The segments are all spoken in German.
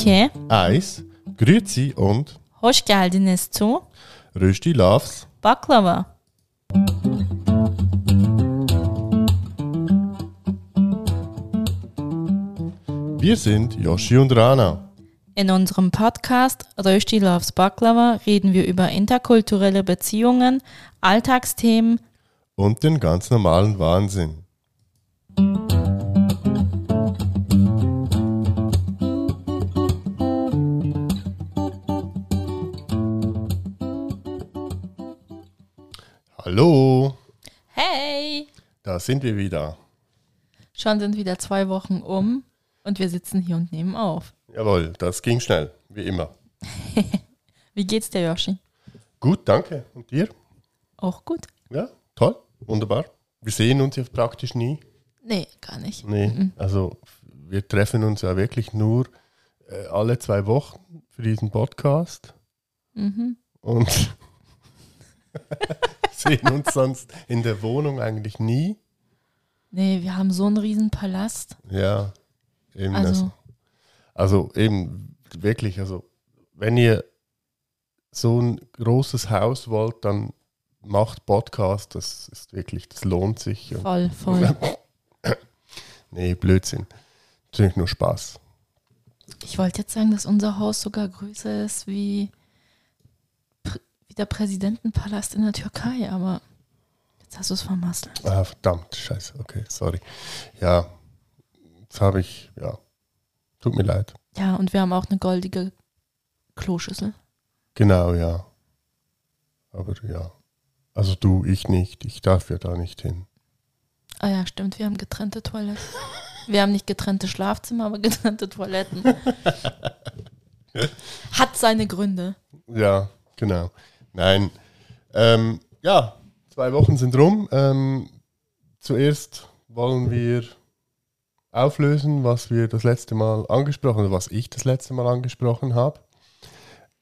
2, Eis, Grüezi und hoş geldiniz zu Rösti Loves. Baklava. Wir sind Yoshi und Rana. In unserem Podcast Rösti Loves Baklava reden wir über interkulturelle Beziehungen, Alltagsthemen, Und den ganz normalen Wahnsinn. Hallo, Hey! da sind wir wieder. Schon sind wieder zwei Wochen um und wir sitzen hier und nehmen auf. Jawohl, das ging schnell, wie immer. Wie geht's dir, Yoshi? Gut, danke. Und dir? Auch gut? Ja, toll, wunderbar. Wir sehen uns ja praktisch nie. Nee, gar nicht. Nee, also wir treffen uns ja wirklich nur äh, alle zwei Wochen für diesen Podcast Mhm. und sehen uns sonst in der Wohnung eigentlich nie. Nee, wir haben so einen riesen Palast. Ja, eben. Also, Also, also eben wirklich, also wenn ihr so ein großes Haus wollt, dann macht Podcast, das ist wirklich, das lohnt sich. Voll, voll. nee, Blödsinn. Natürlich nur Spaß. Ich wollte jetzt sagen, dass unser Haus sogar größer ist wie, wie der Präsidentenpalast in der Türkei, aber jetzt hast du es vermasselt. Ah, verdammt, scheiße, okay, sorry. Ja, das habe ich, ja, tut mir leid. Ja, und wir haben auch eine goldige Kloschüssel. Genau, ja. Aber ja, also du, ich nicht, ich darf ja da nicht hin. Ah ja, stimmt, wir haben getrennte Toiletten. Wir haben nicht getrennte Schlafzimmer, aber getrennte Toiletten. Hat seine Gründe. Ja, genau. Nein, ähm, ja, zwei Wochen sind rum. Ähm, zuerst wollen wir auflösen, was wir das letzte Mal angesprochen, oder was ich das letzte Mal angesprochen habe.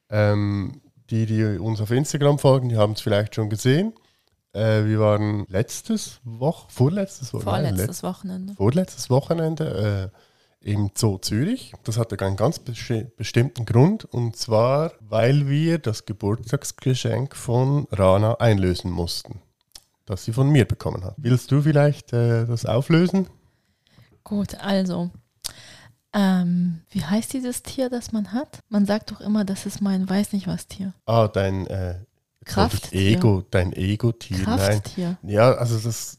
Ähm, die, die uns auf Instagram folgen, die haben es vielleicht schon gesehen. Äh, wir waren letztes Woche, vorletztes Wochenende, Vorletztes Wochenende. vorletztes Wochenende äh, im Zoo Zürich. Das hatte einen ganz bestimmten Grund und zwar, weil wir das Geburtstagsgeschenk von Rana einlösen mussten, das sie von mir bekommen hat. Willst du vielleicht äh, das auflösen? Gut, also. Ähm, wie heißt dieses Tier, das man hat? Man sagt doch immer, das ist mein weiß nicht was Tier. Ah, dein äh, Krafttier. Ego, dein Ego-Tier. Nein. Krafttier. Ja, also das.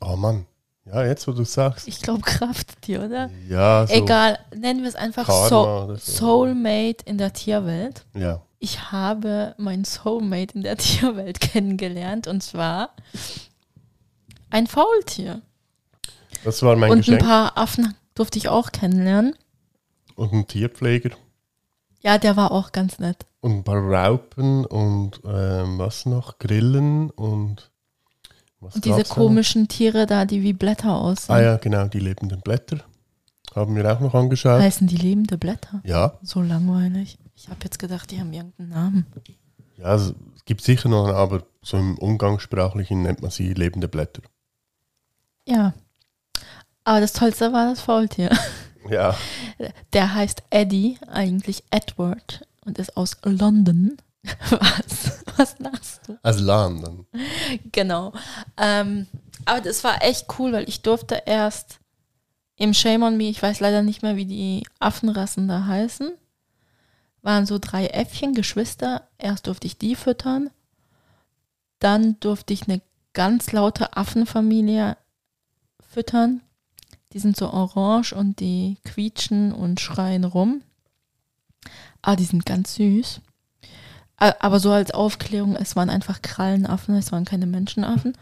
Oh Mann. Ja, jetzt wo du sagst. Ich glaube Krafttier, oder? Ja, so Egal, nennen wir es einfach Karma so. Soulmate in der Tierwelt. Ja. Ich habe meinen Soulmate in der Tierwelt kennengelernt und zwar ein Faultier. Das war mein und Geschenk. ein paar Affen durfte ich auch kennenlernen. und ein Tierpfleger. Ja, der war auch ganz nett. Und ein paar Raupen und ähm, was noch? Grillen und was Und diese komischen Tiere da, die wie Blätter aussehen. Ah ja, genau, die lebenden Blätter. Haben wir auch noch angeschaut. Heißen die lebende Blätter? Ja, So langweilig. Ich habe jetzt gedacht, die haben irgendeinen Namen. ja, also, es gibt sicher noch, aber so im Umgangssprachlichen nennt man sie lebende Blätter. Ja. Aber das Tollste war das Faultier. Ja, Der heißt Eddie, eigentlich Edward und ist aus London. Was? Was lachst du? als London. Genau. Ähm, aber das war echt cool, weil ich durfte erst im Shame on Me, ich weiß leider nicht mehr, wie die Affenrassen da heißen, waren so drei Äffchen, Geschwister. Erst durfte ich die füttern. Dann durfte ich eine ganz laute Affenfamilie füttern. Die sind so orange und die quietschen und schreien rum. Ah, die sind ganz süß. Aber so als Aufklärung, es waren einfach Krallenaffen, es waren keine Menschenaffen.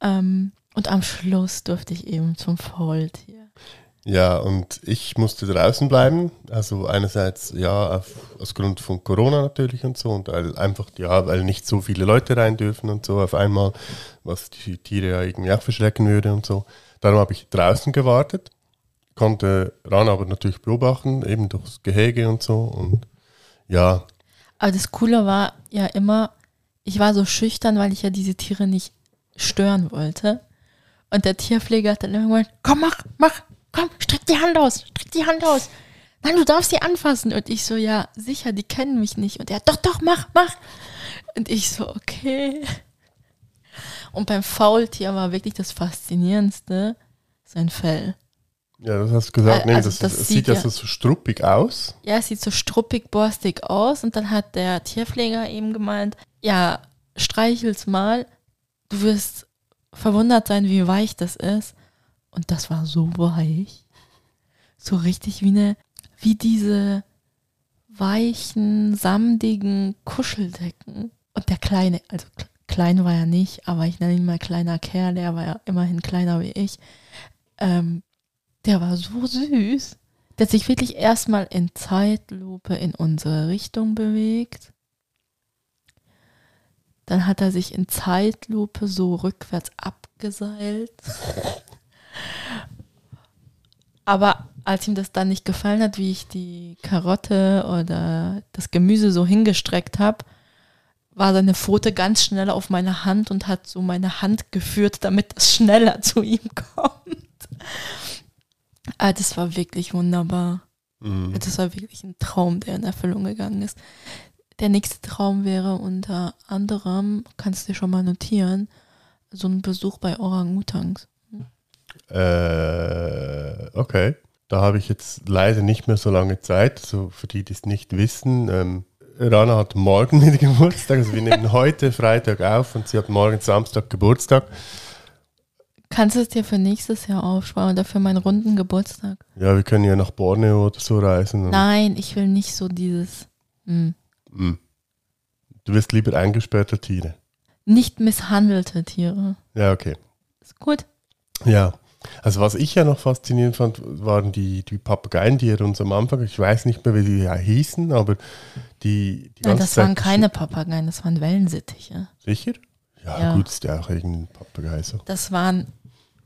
Ähm, und am Schluss durfte ich eben zum Faultier. Ja, und ich musste draußen bleiben. Also einerseits ja, auf, aus Grund von Corona natürlich und so. Und weil einfach, ja, weil nicht so viele Leute rein dürfen und so auf einmal, was die Tiere ja irgendwie auch verschrecken würde und so. Darum habe ich draußen gewartet, konnte Ran aber natürlich beobachten, eben durchs Gehege und so. Und ja, Aber das Coole war ja immer, ich war so schüchtern, weil ich ja diese Tiere nicht stören wollte. Und der Tierpfleger hat dann gesagt, komm, mach, mach, komm, streck die Hand aus, streck die Hand aus. nein, du darfst sie anfassen. Und ich so, ja, sicher, die kennen mich nicht. Und er, doch, doch, mach, mach. Und ich so, okay. Und beim Faultier war wirklich das Faszinierendste sein Fell. Ja, das hast du gesagt. Äh, nee, also das, das das sieht ja so, struppig aus. Ja, es sieht so struppig, borstig aus. Und dann hat der Tierpfleger eben gemeint, ja, streichel's mal. Du wirst verwundert sein, wie weich das ist. Und das war so weich. So richtig wie eine, wie diese weichen, samtigen Kuscheldecken. Und der kleine, also klein war er nicht, aber ich nenne ihn mal kleiner Kerl, der war ja immerhin kleiner wie ich. Ähm, der war so süß. Der hat sich wirklich erstmal in Zeitlupe in unsere Richtung bewegt. Dann hat er sich in Zeitlupe so rückwärts abgeseilt. Aber als ihm das dann nicht gefallen hat, wie ich die Karotte oder das Gemüse so hingestreckt habe, war seine Pfote ganz schnell auf meine Hand und hat so meine Hand geführt, damit es schneller zu ihm kommt. Ah, das war wirklich wunderbar. Mhm. Das war wirklich ein Traum, der in Erfüllung gegangen ist. Der nächste Traum wäre unter anderem, kannst du dir schon mal notieren, so ein Besuch bei Orang-Utans. Äh, okay. Da habe ich jetzt leider nicht mehr so lange Zeit. So für die, die es nicht wissen, ähm, Rana hat morgen Geburtstag. Also wir nehmen heute Freitag auf und sie hat morgen Samstag Geburtstag. Kannst du es dir für nächstes Jahr aufsparen oder für meinen runden Geburtstag? Ja, wir können ja nach Borneo oder so reisen. Nein, ich will nicht so dieses hm, Mm. Du wirst lieber eingesperrte Tiere. nicht misshandelte Tiere. Ja, okay. Ist gut. Ja. Also was ich ja noch faszinierend fand, waren die, die Papageien, die er uns am Anfang, ich weiß nicht mehr, wie die ja hießen, aber die, die Nein, das waren keine Papageien, das waren Wellensittiche. Sicher? Ja, Ja. gut, ist ja auch irgendein Papagei so. Das waren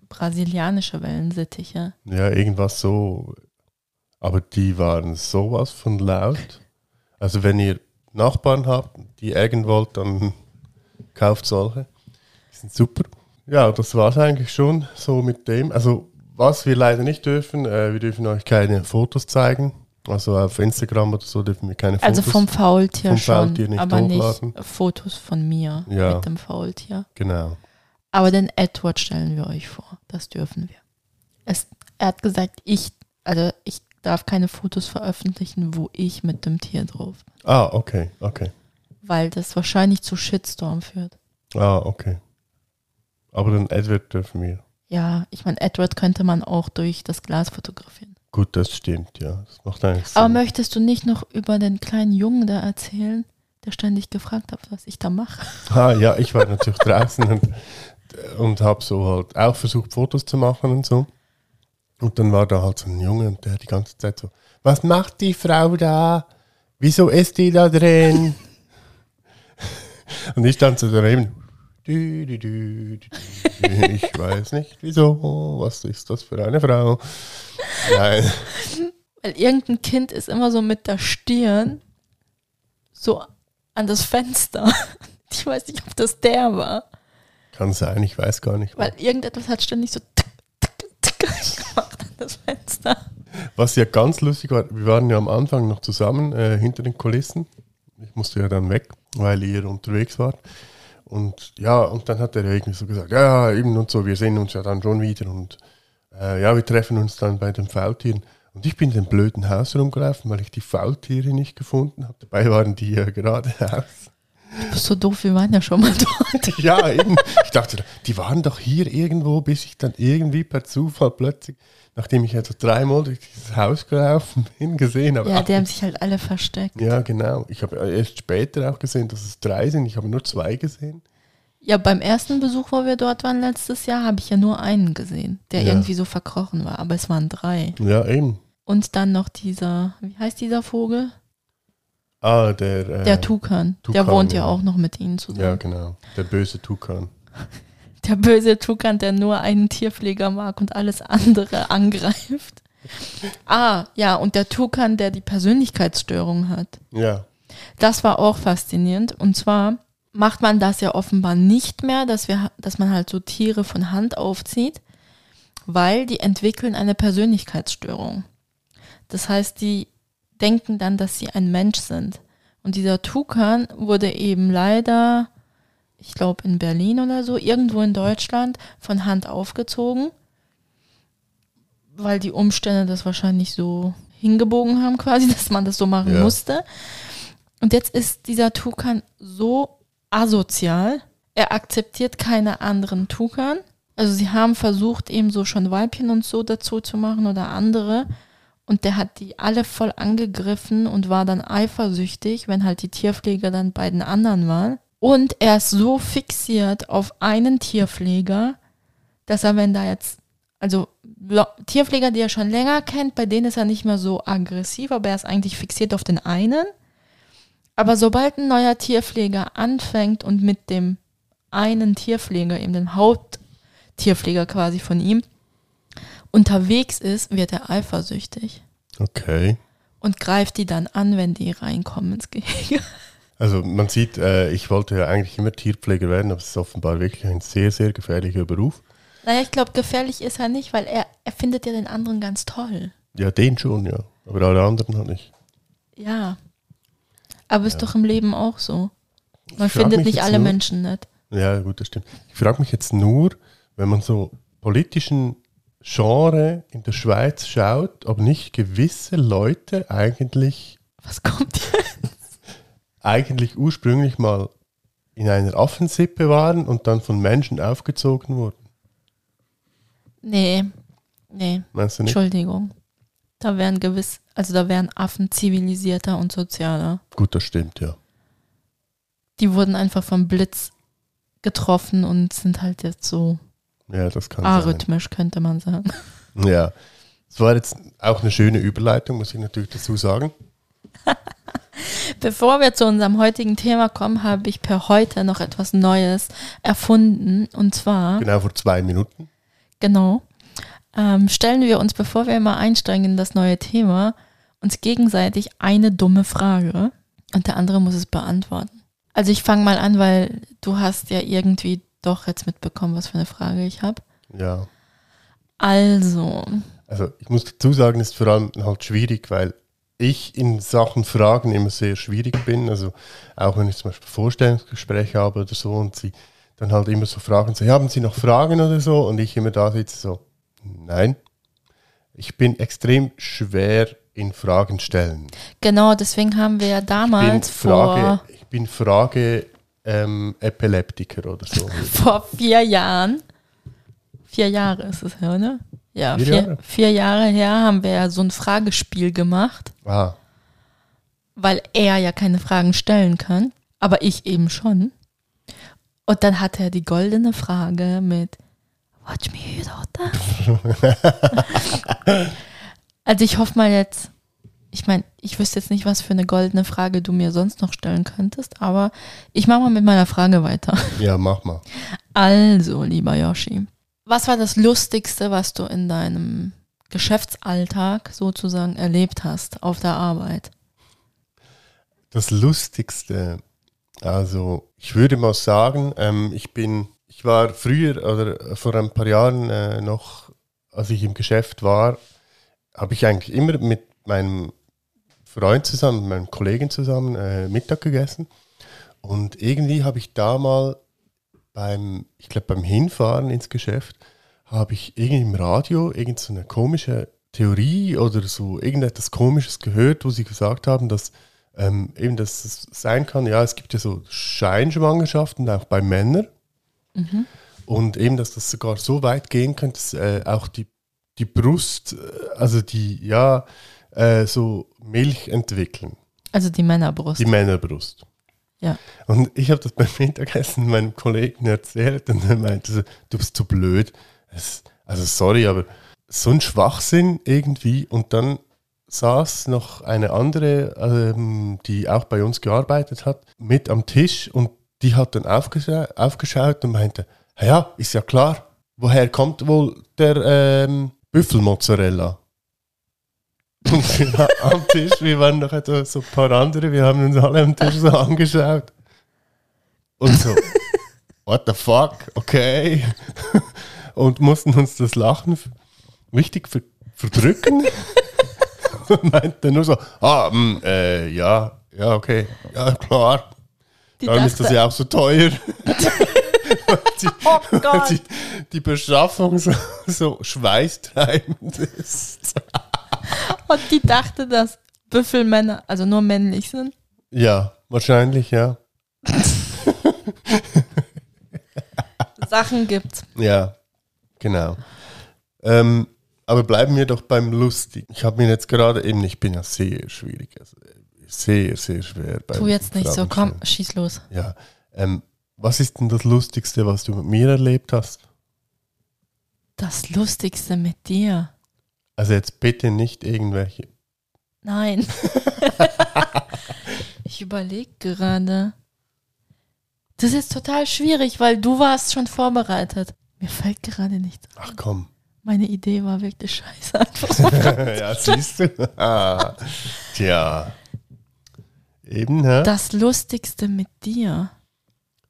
brasilianische Wellensittiche. Ja, irgendwas so. Aber die waren sowas von laut. Also wenn ihr Nachbarn habt, die ärgern wollt, dann kauft solche. Die sind super. Ja, das war es eigentlich schon so mit dem. Also was wir leider nicht dürfen, äh, wir dürfen euch keine Fotos zeigen. Also auf Instagram oder so dürfen wir keine Fotos. Also vom Faultier vom schon, Faultier nicht aber hochladen. nicht Fotos von mir Ja. mit dem Faultier. Genau. Aber den Edward stellen wir euch vor. Das dürfen wir. Es, er hat gesagt, ich, also ich darf keine Fotos veröffentlichen, wo ich mit dem Tier drauf bin. Ah, okay, okay. Weil das wahrscheinlich zu Shitstorm führt. Ah, okay. Aber den Edward dürfen wir. Ja, ich meine, Edward könnte man auch durch das Glas fotografieren. Gut, das stimmt, ja. Das macht eigentlich Sinn. Aber möchtest du nicht noch über den kleinen Jungen da erzählen, der ständig gefragt hat, was ich da mache? Ah, ja, ich war natürlich draußen und, und habe so halt auch versucht, Fotos zu machen und so. Und dann war da halt so ein Junge und der die ganze Zeit so, was macht die Frau da? Wieso ist die da drin? und ich stand so daneben. Dü, dü, dü. Ich weiß nicht wieso, was ist das für eine Frau? Nein. Weil irgendein Kind ist immer so mit der Stirn so an das Fenster. Ich weiß nicht, ob das der war. Kann sein, ich weiß gar nicht. Weil irgendetwas hat ständig so tick, tick, tick gemacht an das Fenster. Was ja ganz lustig war, wir waren ja am Anfang noch zusammen äh, hinter den Kulissen. Ich musste ja dann weg, weil ihr unterwegs wart. Und ja, und dann hat er irgendwie so gesagt, ja, eben und so, wir sehen uns ja dann schon wieder und äh, ja, wir treffen uns dann bei den Faultieren. Und ich bin in dem blöden Haus rumgelaufen, weil ich die Faultiere nicht gefunden habe. Dabei waren die ja geradeaus. Du bist so doof, wir waren ja schon mal dort. ja, eben. Ich dachte, die waren doch hier irgendwo, bis ich dann irgendwie per Zufall plötzlich, nachdem ich also dreimal durch dieses Haus gelaufen bin, gesehen habe. Ja, die haben sich halt alle versteckt. ja, genau. Ich habe erst später auch gesehen, dass es drei sind. Ich habe nur zwei gesehen. Ja, beim ersten Besuch, wo wir dort waren letztes Jahr, habe ich ja nur einen gesehen, der Ja. irgendwie so verkrochen war. Aber es waren drei. Ja, eben. Und dann noch dieser, wie heißt dieser Vogel? Ah, der. Äh, Der Tukan. Der Tukan, wohnt ja ja. auch noch mit ihnen zusammen. Ja, genau. Der böse Tukan. Der böse Tukan, der nur einen Tierpfleger mag und alles andere angreift. Ah, ja, und der Tukan, der die Persönlichkeitsstörung hat. Ja. Das war auch faszinierend. Und zwar macht man das ja offenbar nicht mehr, dass, wir, dass man halt so Tiere von Hand aufzieht, weil die entwickeln eine Persönlichkeitsstörung. Das heißt, die denken dann, dass sie ein Mensch sind. Und dieser Tukan wurde eben leider, ich glaube in Berlin oder so, irgendwo in Deutschland von Hand aufgezogen, weil die Umstände das wahrscheinlich so hingebogen haben, quasi, dass man das so machen Ja. musste. Und jetzt ist dieser Tukan so asozial, er akzeptiert keine anderen Tukan. Also sie haben versucht, eben so schon Weibchen und so dazu zu machen oder andere. Und der hat die alle voll angegriffen und war dann eifersüchtig, wenn halt die Tierpfleger dann bei den anderen waren. Und er ist so fixiert auf einen Tierpfleger, dass er, wenn da jetzt, also Tierpfleger, die er schon länger kennt, bei denen ist er nicht mehr so aggressiv, aber er ist eigentlich fixiert auf den einen. Aber sobald ein neuer Tierpfleger anfängt und mit dem einen Tierpfleger, eben dem Haupttierpfleger quasi von ihm, unterwegs ist, wird er eifersüchtig Okay. und greift die dann an, wenn die reinkommen ins Gehege. Also man sieht, äh, ich wollte ja eigentlich immer Tierpfleger werden, aber es ist offenbar wirklich ein sehr, sehr gefährlicher Beruf. Naja, ich glaube, gefährlich ist er nicht, weil er, er findet ja den anderen ganz toll. Ja, den schon, ja. Aber alle anderen halt nicht. Ja. Aber ist doch im Leben auch so. Man findet nicht jetzt alle nur- Menschen nett. Ja, gut, das stimmt. Ich frage mich jetzt nur, wenn man so politischen Genre in der Schweiz schaut, ob nicht gewisse Leute eigentlich, Was kommt hier? Eigentlich ursprünglich mal in einer Affensippe waren und dann von Menschen aufgezogen wurden. Nee. Nee. Meinst du nicht? Entschuldigung. Da wären gewiss, also da wären Affen zivilisierter und sozialer. Gut, das stimmt, ja. Die wurden einfach vom Blitz getroffen und sind halt jetzt so Ja, das kann sein. arrhythmisch, könnte man sagen. Ja. Es war jetzt auch eine schöne Überleitung, muss ich natürlich dazu sagen. Bevor wir zu unserem heutigen Thema kommen, habe ich per heute noch etwas Neues erfunden. Und zwar, Genau vor zwei Minuten. genau, ähm, stellen wir uns, bevor wir mal einsteigen in das neue Thema, uns gegenseitig eine dumme Frage und der andere muss es beantworten. Also ich fange mal an, weil du hast ja irgendwie doch jetzt mitbekommen, was für eine Frage ich habe. Ja. Also, Also ich muss dazu sagen, es ist vor allem halt schwierig, weil ich in Sachen Fragen immer sehr schwierig bin. Also auch wenn ich zum Beispiel Vorstellungsgespräche habe oder so und sie dann halt immer so fragen, so, haben Sie noch Fragen oder so? Und ich immer da sitze so, nein. Ich bin extrem schwer in Fragen stellen. genau, deswegen haben wir ja Ich damals Frage, vor, ich bin Frage ähm, Epileptiker oder so. vor vier Jahren, vier Jahre ist es her, ne? Ja, Vier Jahre? vier Jahre her haben wir ja so ein Fragespiel gemacht, ah, weil er ja keine Fragen stellen kann, aber ich eben schon. Und dann hatte er die goldene Frage mit Watch me, daughter. also ich hoffe mal jetzt, ich meine, ich wüsste jetzt nicht, was für eine goldene Frage du mir sonst noch stellen könntest, aber ich mache mal mit meiner Frage weiter. ja, mach mal. Also, lieber Yoshi, was war das Lustigste, was du in deinem Geschäftsalltag sozusagen erlebt hast auf der Arbeit? Das Lustigste, also ich würde mal sagen, ähm, ich bin, ich war früher oder vor ein paar Jahren äh, noch, als ich im Geschäft war, habe ich eigentlich immer mit meinem Freund zusammen, mit meinem Kollegen zusammen äh, Mittag gegessen. Und irgendwie habe ich da mal beim, ich glaube beim Hinfahren ins Geschäft, habe ich irgendwie im Radio irgend so eine komische Theorie oder so irgendetwas Komisches gehört, wo sie gesagt haben, dass ähm, eben, dass es sein kann, ja, es gibt ja so Scheinschwangerschaften auch bei Männern. Und eben, dass das sogar so weit gehen könnte, dass äh, auch die, die Brust, äh, also die, ja, äh, so Milch entwickeln. Also die Männerbrust. Die Männerbrust. Ja. Und ich habe das beim Mittagessen meinem Kollegen erzählt und er meinte, du bist zu blöd. Es, also sorry, aber so ein Schwachsinn irgendwie. Und dann saß noch eine andere, ähm, die auch bei uns gearbeitet hat, mit am Tisch und die hat dann aufgescha aufgeschaut und meinte, "Ja, ja, ist ja klar, woher kommt wohl der ähm, Büffelmozzarella? Und am Tisch, wir waren noch etwa so ein paar andere, wir haben uns alle am Tisch so angeschaut. Und so, what the fuck, okay. Und mussten uns das Lachen richtig ver verdrücken. meinte nur so, ah, mh, äh, ja, ja, okay, ja, klar. Die Dann ist das ja auch so teuer. Die, Oh Gott. die, die Beschaffung so, so schweißtreibend ist. Und die dachte, dass Büffelmänner, also nur männlich sind. Ja, wahrscheinlich, ja. Sachen gibt's. Ja, genau. Ähm, aber bleiben wir doch beim Lustig. Ich habe mir jetzt gerade eben, ich bin ja sehr schwierig, also sehr, sehr schwer. Tu jetzt nicht so, komm, stellen. schieß los. Ja, ähm, was ist denn das Lustigste, was du mit mir erlebt hast? Das Lustigste mit dir. Also jetzt bitte nicht irgendwelche. Nein. ich überlege gerade. Das ist jetzt total schwierig, weil du warst schon vorbereitet. Mir fällt gerade nichts. Ach komm. Meine Idee war wirklich scheiße. Ja, siehst du? Ah, Tja. Eben, hä? Das Lustigste mit dir.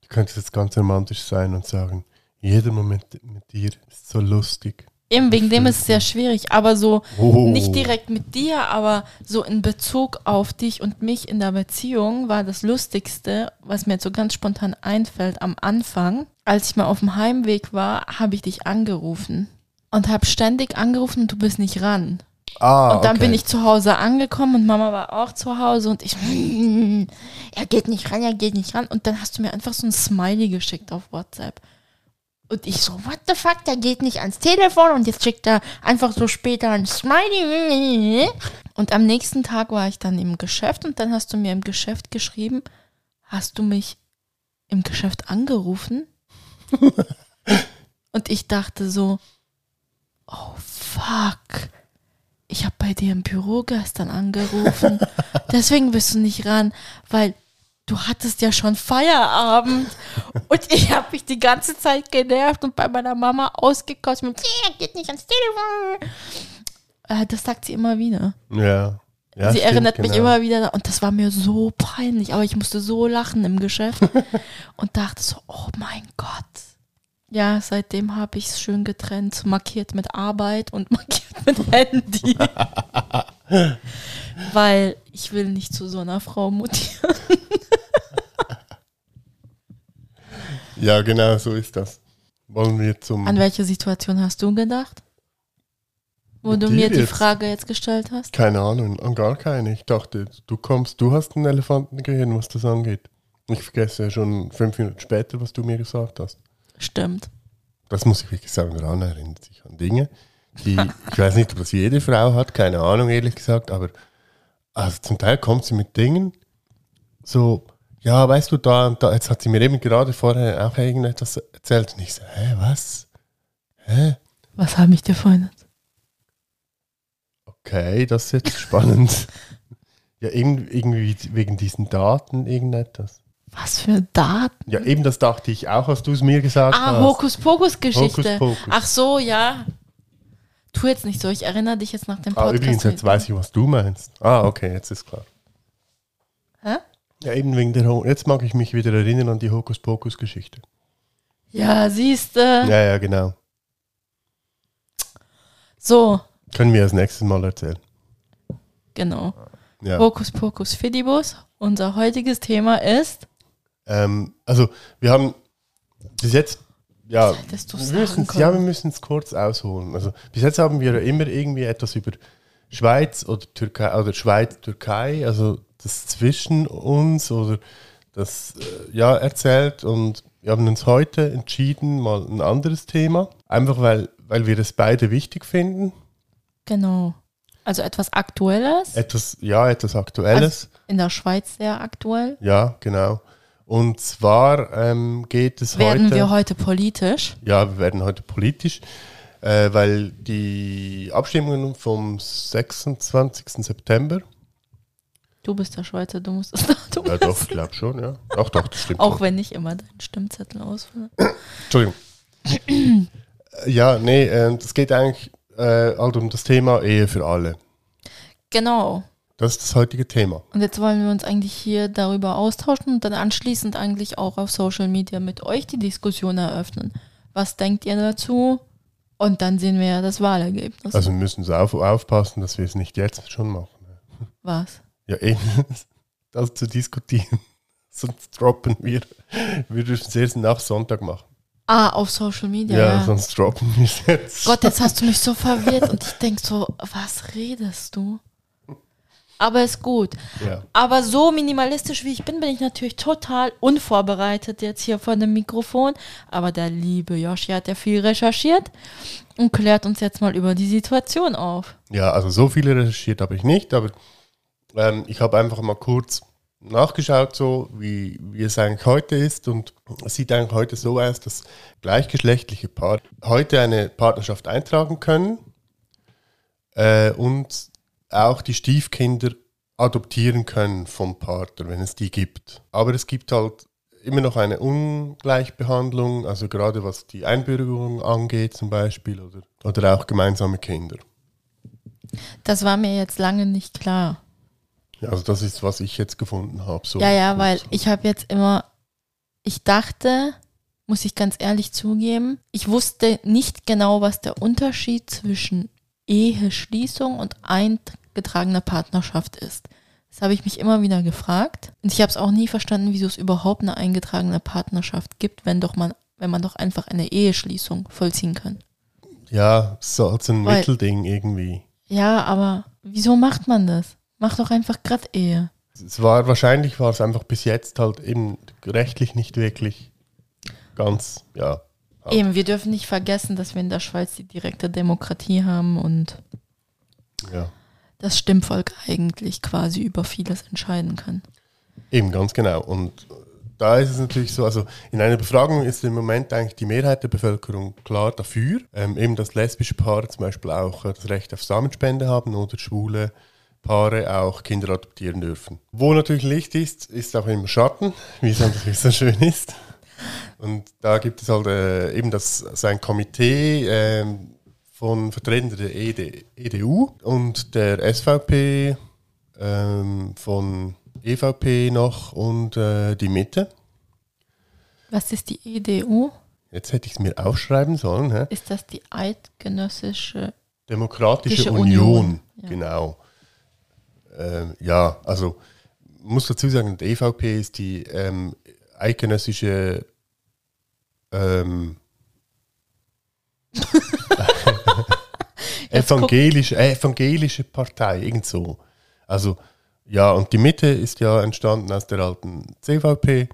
Du könntest jetzt ganz romantisch sein und sagen, jeder Moment mit dir ist so lustig. Eben wegen dem ist es sehr schwierig, aber so Oh. nicht direkt mit dir, aber so in Bezug auf dich und mich in der Beziehung war das Lustigste, was mir jetzt so ganz spontan einfällt, am Anfang, als ich mal auf dem Heimweg war, habe ich dich angerufen und habe ständig angerufen und du bist nicht ran. Ah, Und dann okay. bin ich zu Hause angekommen und Mama war auch zu Hause und ich, er geht nicht ran, er geht nicht ran. Und dann hast du mir einfach so ein Smiley geschickt auf WhatsApp. Und ich so, what the fuck, der geht nicht ans Telefon und jetzt schickt er einfach so später ein Smiley. Und am nächsten Tag war ich dann im Geschäft und dann hast du mir im Geschäft geschrieben, hast du mich im Geschäft angerufen? und ich dachte so, oh fuck ich habe bei dir im Büro gestern angerufen. Deswegen bist du nicht ran, weil du hattest ja schon Feierabend und ich habe mich die ganze Zeit genervt und bei meiner Mama ausgekotzt mit, "Ja, geht nicht ans Telefon. Äh, das sagt sie immer wieder. Ja. ja sie stimmt, erinnert mich genau. immer wieder und das war mir so peinlich, aber ich musste so lachen im Geschäft und dachte so, oh mein Gott. Ja, seitdem habe ich es schön getrennt, markiert mit Arbeit und markiert mit Handy. Weil ich will nicht zu so einer Frau mutieren. Ja, genau, so ist das. Wollen wir zum. An welche Situation hast du gedacht? Wo du mir die jetzt? Frage jetzt gestellt hast? Keine Ahnung, an gar keine. Ich dachte, du kommst, du hast ein Elefantengehirn, was das angeht. Ich vergesse ja schon fünf Minuten später, was du mir gesagt hast. Stimmt. Das muss ich wirklich sagen, Rana erinnert sich an Dinge, die, ich weiß nicht, ob das jede Frau hat, keine Ahnung, ehrlich gesagt, aber also zum Teil kommt sie mit Dingen, so, ja, weißt du, da und da, jetzt hat sie mir eben gerade vorher auch irgendetwas erzählt und ich so, hä, was? Hä? Was habe ich dir vorhin? Okay, das ist jetzt spannend. ja, irgend- irgendwie wegen diesen Daten irgendetwas. Was für Daten? Ja, eben das dachte ich auch, als du es mir gesagt Ah, hast. Hokuspokus-Geschichte. Hokuspokus. Ach so, ja. Tu jetzt nicht so, ich erinnere dich jetzt nach dem Ah, Podcast. übrigens, jetzt weiß ich, was du meinst. Ah, okay, jetzt ist klar. Hä? Ja, eben wegen der Ho Jetzt mag ich mich wieder erinnern an die Hokuspokus-Geschichte. Ja, siehste. Ja, ja, genau. So, Können wir als nächstes Mal erzählen. genau. Ja. Hokuspokus Fidibus. Unser heutiges Thema ist. Ähm, also, wir haben bis jetzt, ja, Hättest du wir sagen müssen können. ja, wir müssen es kurz ausholen. Also, bis jetzt haben wir immer irgendwie etwas über Schweiz oder Türkei, oder Schweiz, Türkei, also das zwischen uns oder das, äh, ja, erzählt und wir haben uns heute entschieden, mal ein anderes Thema, einfach weil, weil wir das beide wichtig finden. Genau. Also etwas Aktuelles. Etwas, ja, etwas Aktuelles. in der Schweiz sehr aktuell. Ja, genau. Und zwar ähm, geht es Werden heute. wir heute politisch? ja, wir werden heute politisch, äh, weil die Abstimmungen vom 26. September. Du bist der Schweizer, du musst das Datum Ja, doch, ich glaube schon, ja. Doch, doch, das stimmt. Auch schon. wenn ich immer deinen Stimmzettel ausfülle. Entschuldigung. Äh, ja, nee, äh, das geht eigentlich äh, halt um das Thema Ehe für alle. Genau. Das ist das heutige Thema. Und jetzt wollen wir uns eigentlich hier darüber austauschen und dann anschließend eigentlich auch auf Social Media mit euch die Diskussion eröffnen. Was denkt ihr dazu? Und dann sehen wir ja das Wahlergebnis. Also wir müssen so auf, aufpassen, dass wir es nicht jetzt schon machen. Was? Ja, eben, das zu diskutieren. Sonst droppen wir. Wir dürfen es erst nach Sonntag machen. Ah, auf Social Media. Ja, Ja, sonst droppen wir es jetzt. Gott, jetzt hast du mich so verwirrt und ich denk so, was redest du? Aber ist gut. Ja. Aber so minimalistisch wie ich bin, bin ich natürlich total unvorbereitet jetzt hier vor dem Mikrofon. Aber der liebe Joshi hat ja viel recherchiert und klärt uns jetzt mal über die Situation auf. ja, also so viele recherchiert habe ich nicht, aber ähm, ich habe einfach mal kurz nachgeschaut, so wie, wie es eigentlich heute ist. Und es sieht eigentlich heute so aus, dass gleichgeschlechtliche Paare heute eine Partnerschaft eintragen können äh, und auch die Stiefkinder adoptieren können vom Partner, wenn es die gibt. Aber es gibt halt immer noch eine Ungleichbehandlung, also gerade was die Einbürgerung angeht zum Beispiel oder, oder auch gemeinsame Kinder. Das war mir jetzt lange nicht klar. Ja, Also das ist, was ich jetzt gefunden habe. So Ja, ja, weil ich habe jetzt immer, ich dachte, muss ich ganz ehrlich zugeben, ich wusste nicht genau, was der Unterschied zwischen Eheschließung und eingetragener Partnerschaft ist. Das habe ich mich immer wieder gefragt. Und ich habe es auch nie verstanden, wieso es überhaupt eine eingetragene Partnerschaft gibt, wenn doch man, wenn man doch einfach eine Eheschließung vollziehen kann. Ja, so als ein Weil- Mittelding irgendwie. Ja, aber wieso macht man das? Mach doch einfach grad Ehe. Es war wahrscheinlich war es einfach bis jetzt halt eben rechtlich nicht wirklich ganz, ja. halt. Eben, wir dürfen nicht vergessen, dass wir in der Schweiz die direkte Demokratie haben und ja. Das Stimmvolk eigentlich quasi über vieles entscheiden kann. Eben, ganz genau. Und da ist es natürlich so, also in einer Befragung ist im Moment eigentlich die Mehrheit der Bevölkerung klar dafür, ähm, eben dass lesbische Paare zum Beispiel auch äh, das Recht auf Samenspende haben oder schwule Paare auch Kinder adoptieren dürfen. Wo natürlich Licht ist, ist auch im Schatten, wie es natürlich so schön ist. Und da gibt es halt äh, eben das, so ein Komitee ähm, von Vertretern der ED, EDU und der SVP, ähm, von EVP noch und äh, die Mitte. Was ist die EDU? Jetzt hätte ich es mir aufschreiben sollen. Hä? Ist das die eidgenössische? Demokratische Union, Union, ja. genau. Ähm, ja, also muss dazu sagen, die EVP ist die ähm, eidgenössische ähm, evangelische, evangelische Partei, irgend so. Also ja, und die Mitte ist ja entstanden aus der alten CVP